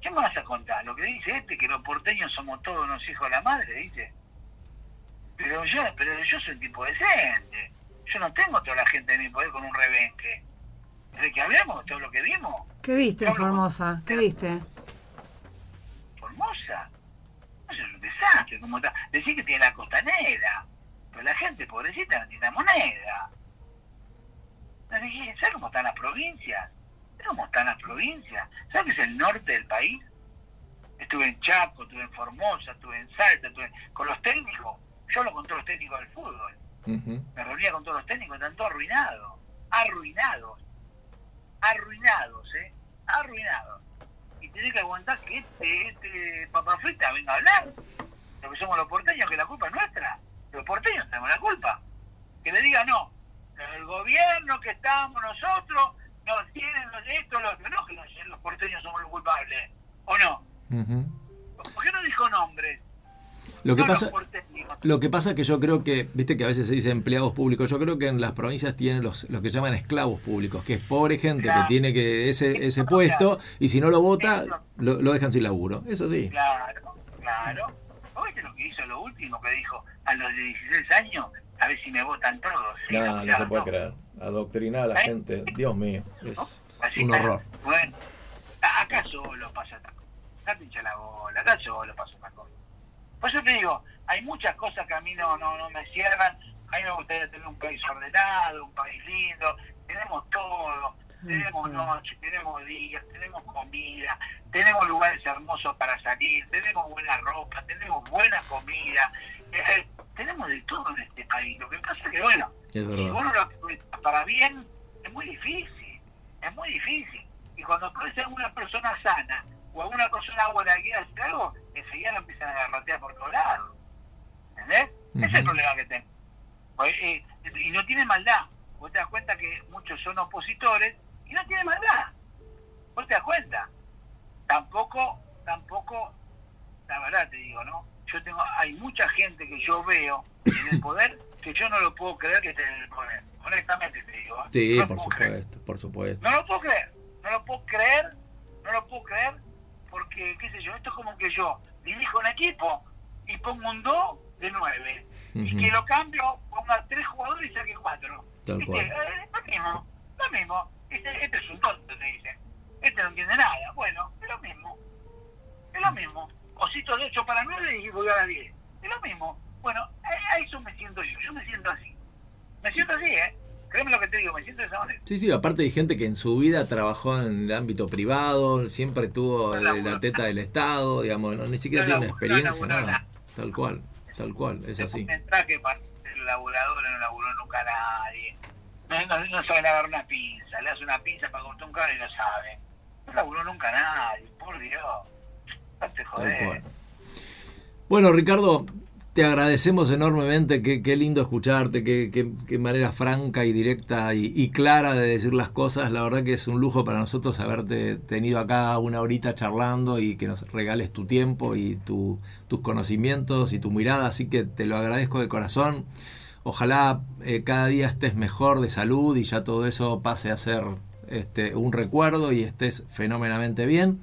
¿Qué me vas a contar? Lo que dice este, que los porteños somos todos unos hijos de la madre, dice. Pero yo, pero yo soy un tipo decente. Yo no tengo toda la gente de mi poder con un rebenque. Desde que hablamos, todo lo que vimos, ¿Qué viste Formosa? ¿Qué viste? Formosa. Desastre. Como está. Decir que tiene la costanera. Pero la gente pobrecita no tiene moneda. No dije, ¿Sabes cómo están las provincias? ¿Sabes cómo están las provincias? ¿Sabes que es el norte del país? Estuve en Chaco, estuve en Formosa, estuve en Salta, estuve con los técnicos. Yo hablo con todos los técnicos del fútbol. Me reunía con todos los técnicos, están todos arruinados. Arruinados. Arruinados, ¿eh? Arruinados. Tenés que aguantar que este, este papá frita venga a hablar. Lo que somos los porteños, que la culpa es nuestra. Los porteños tenemos la culpa. Que le diga no. El gobierno que estamos nosotros nos tienen los esto, los. No, que los, los porteños somos los culpables. ¿O no? ¿Por qué no dijo nombres? Lo que No pasa... Lo que pasa es que yo creo que, viste que a veces se dice empleados públicos, yo creo que en las provincias tienen los, los que llaman esclavos públicos, que es pobre gente Claro. que tiene que ese, ese puesto y si no lo vota, lo, lo dejan sin laburo. Es así. Claro, claro. ¿Vos viste lo que hizo lo último que dijo a los de 16 años? A ver si me votan todos. Sí, mirá, creer. Adoctrinar a la ¿Eh? gente, Dios mío, es Así un horror. Bueno, acá solo pasa esta cosa. Acá te hincha la bola, acá solo pasa esta cosa. Por eso te digo, hay muchas cosas que a mí no, no, no me cierran. A mí me gustaría tener un país ordenado, un país lindo. Tenemos todo. tenemos sí. noche, tenemos días, tenemos comida, tenemos lugares hermosos para salir, tenemos buena ropa, tenemos buena comida. eh, tenemos de todo en este país. Lo que pasa es que, bueno, Es si lo para bien, es muy difícil, es muy difícil. Y cuando aparece alguna persona sana o alguna persona buena que quiera hacer algo, enseguida lo empiezan a garrotear por todos lados. ¿Entendés? Ese es el problema que tengo. Pues, eh, y no tiene maldad. Vos te das cuenta que muchos son opositores y no tiene maldad. Vos te das cuenta. Tampoco, tampoco, la verdad te digo, ¿no? Yo tengo, hay mucha gente que yo veo en el poder que yo no lo puedo creer que esté en el poder. Honestamente te digo. ¿eh? Sí, No por creer. supuesto, por supuesto. No lo puedo creer, no lo puedo creer, no lo puedo creer, porque, qué sé yo, esto es como que yo dirijo un equipo y pongo un 2 de 9, y que lo cambio, ponga 3 jugadores y saque 4. Tal. Eh, lo mismo, lo mismo. Este, este es un tonto, te dicen. Este no entiende nada. Bueno, es lo mismo. Es lo mismo. Osito de 8 para 9 y voy a las 10. Es lo mismo. Bueno, a eso me siento yo. Yo me siento así. Me siento así, ¿eh? Créeme lo que te digo, me siento de esa manera. Sí, sí, aparte hay gente que en su vida trabajó en el ámbito privado, siempre tuvo laburó la teta del Estado, digamos, no, ni siquiera tiene experiencia, nada. Tal cual, tal cual, es así. Un mensaje para el laburador no laburó nunca nadie. No, no, no saben agarrar una pinza. Le hace una pinza para cortar un cable y no sabe. No laburó nunca nadie, por Dios. No te Tal joder. cual. Bueno, Ricardo, te agradecemos enormemente, qué, lindo escucharte, qué, manera franca y directa y, clara de decir las cosas. La verdad que es un lujo para nosotros haberte tenido acá una horita charlando y que nos regales tu tiempo y tu- tus conocimientos y tu mirada. Así que te lo agradezco de corazón. Ojalá eh, cada día estés mejor de salud y ya todo eso pase a ser este, un recuerdo y estés fenómenamente bien.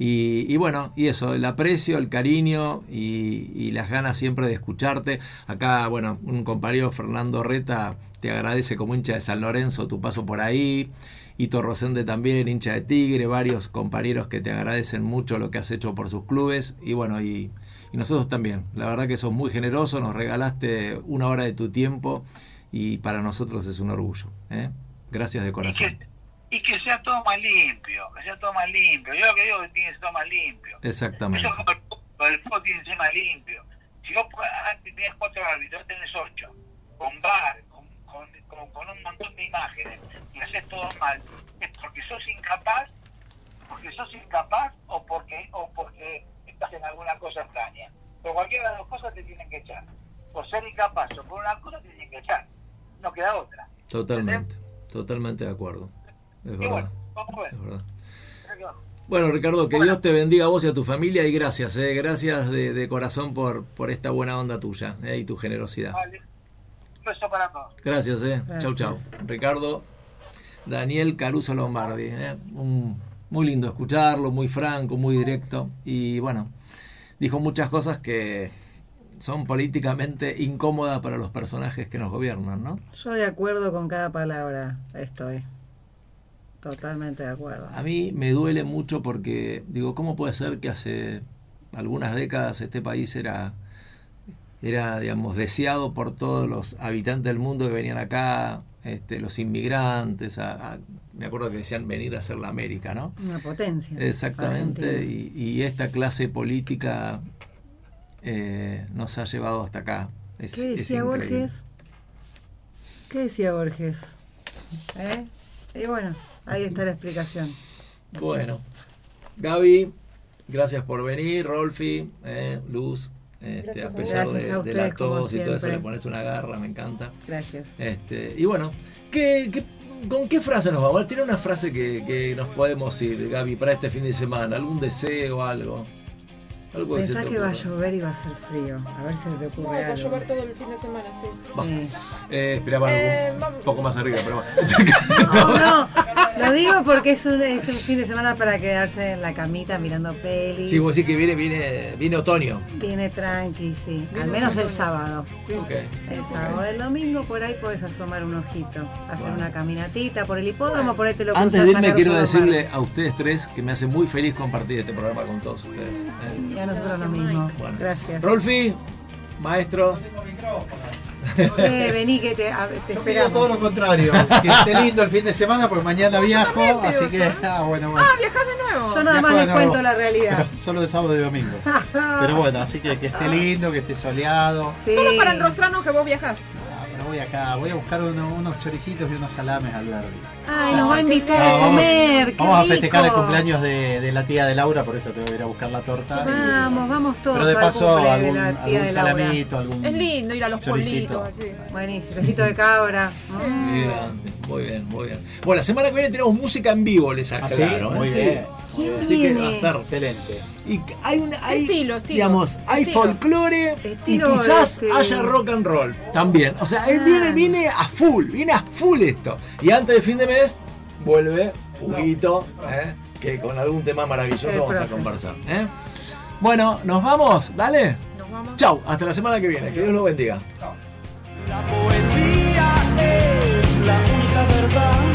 Y, bueno, y eso, el aprecio, el cariño y, las ganas siempre de escucharte. Acá, bueno, un compañero Fernando Reta te agradece como hincha de San Lorenzo tu paso por ahí. Hito Rosende también, hincha de Tigre, varios compañeros que te agradecen mucho lo que has hecho por sus clubes. Y bueno, y, nosotros también. La verdad que sos muy generoso, nos regalaste una hora de tu tiempo y para nosotros es un orgullo. ¿eh? Gracias de corazón. Y que sea todo más limpio, que sea todo más limpio. Yo lo que digo es que tiene que ser todo más limpio. Exactamente. Eso como el fútbol, el fútbol tiene que ser más limpio. Si vos antes tenías cuatro árbitros, tenés ocho, con bar, con, con, con- con un montón de imágenes, y haces todo mal, es porque sos incapaz, porque sos incapaz o porque, o porque estás en alguna cosa extraña. Por cualquiera de las dos cosas te tienen que echar. Por ser incapaz o por una cosa te tienen que echar. No queda otra. Totalmente, totalmente de acuerdo. Es Y verdad, bueno, vamos a ver. es verdad. Bueno, Ricardo, que Bueno. Dios te bendiga a vos y a tu familia y gracias, eh, gracias de, de corazón por, por esta buena onda tuya eh, y tu generosidad. Vale. Un beso para todos. Gracias, eh. Chau, chau. Ricardo Daniel Caruso Lombardi, eh. Un- muy lindo escucharlo, muy franco, muy directo y bueno, dijo muchas cosas que son políticamente incómodas para los personajes que nos gobiernan, ¿no? Yo de acuerdo con cada palabra estoy. Totalmente de acuerdo. A mí me duele mucho porque, digo, ¿cómo puede ser que hace algunas décadas este país era, era digamos, deseado por todos los habitantes del mundo que venían acá, este, los inmigrantes, a- a- me acuerdo que decían venir a hacer la América, ¿no? Una potencia. Exactamente, y, y esta clase política eh, nos ha llevado hasta acá. Es, ¿Qué decía. Borges? ¿Qué decía Borges? ¿Eh? Y bueno, ahí está la explicación. Bueno, Gaby, gracias por venir, Rolfi, eh, Luz, este, a pesar de, a de la tos y todo eso, le pones una garra, me encanta. Gracias. Este, y bueno, ¿qué, qué- con qué frase nos vamos? Tiene una frase que, que nos podemos ir, Gaby, para este fin de semana, algún deseo, algo. algo Pensá te que va a llover y va a ser frío. A ver si se te No, ocurre va a llover todo el fin de semana, sí. Sí. Eh, esperaba algo Eh, un poco más arriba, pero no, lo digo porque es un, es un fin de semana para quedarse en la camita mirando pelis. Sí, vos decís que viene, viene, viene otoño. Viene tranqui, sí. Al menos el sábado. Ok. El sábado, el domingo por ahí puedes asomar un ojito, hacer una caminatita por el hipódromo, por ahí te lo Antes de irme quiero decirle a ustedes tres que me hace muy feliz compartir este programa con todos ustedes. ¿eh? Y a nosotros lo mismo. Bueno. Gracias. Rolfi, maestro, Eh, vení que te, a- te Yo pido todo esperamos. lo contrario, que esté lindo el fin de semana porque mañana viajo, así que ah, bueno, bueno. Ah, viajás de nuevo. Yo nada más les nuevo. cuento la realidad. Solo de sábado y domingo. Pero bueno, así que que esté lindo, que esté soleado. Sí. Solo para enrostrarnos que vos viajás. Ah, pero voy acá, voy a buscar uno- unos choricitos y unos salames al verde. Ay, nos va a invitar No, a vamos- comer. qué Vamos a festejar el cumpleaños de, de la tía de Laura, por eso te voy a ir a buscar la torta. y- Vamos, vamos todos pero de paso algún, algún de Laura. salamito, algún Es lindo ir a los choricito. pueblitos así. Buenísimo, besito de cabra. Mm. Muy bien, muy bien. Bueno, la semana que viene tenemos música en vivo, les ¿Ah, sí? aclaro. ¿eh? Muy Sí. bien. ¿Quién Así que va a estar. Excelente. Y hay una, hay, Estilo, estilo. digamos, hay Estilo. folclore Estilo, y quizás este- haya rock and roll también. O sea, él Ah. viene, viene a full, viene a full esto. Y antes de fin de mes vuelve Huguito, ¿eh? que con algún tema maravilloso vamos a conversar. ¿eh? Bueno, nos vamos, dale. Nos. Chau, hasta la semana que viene. Que Dios los bendiga. La poesía es la única verdad.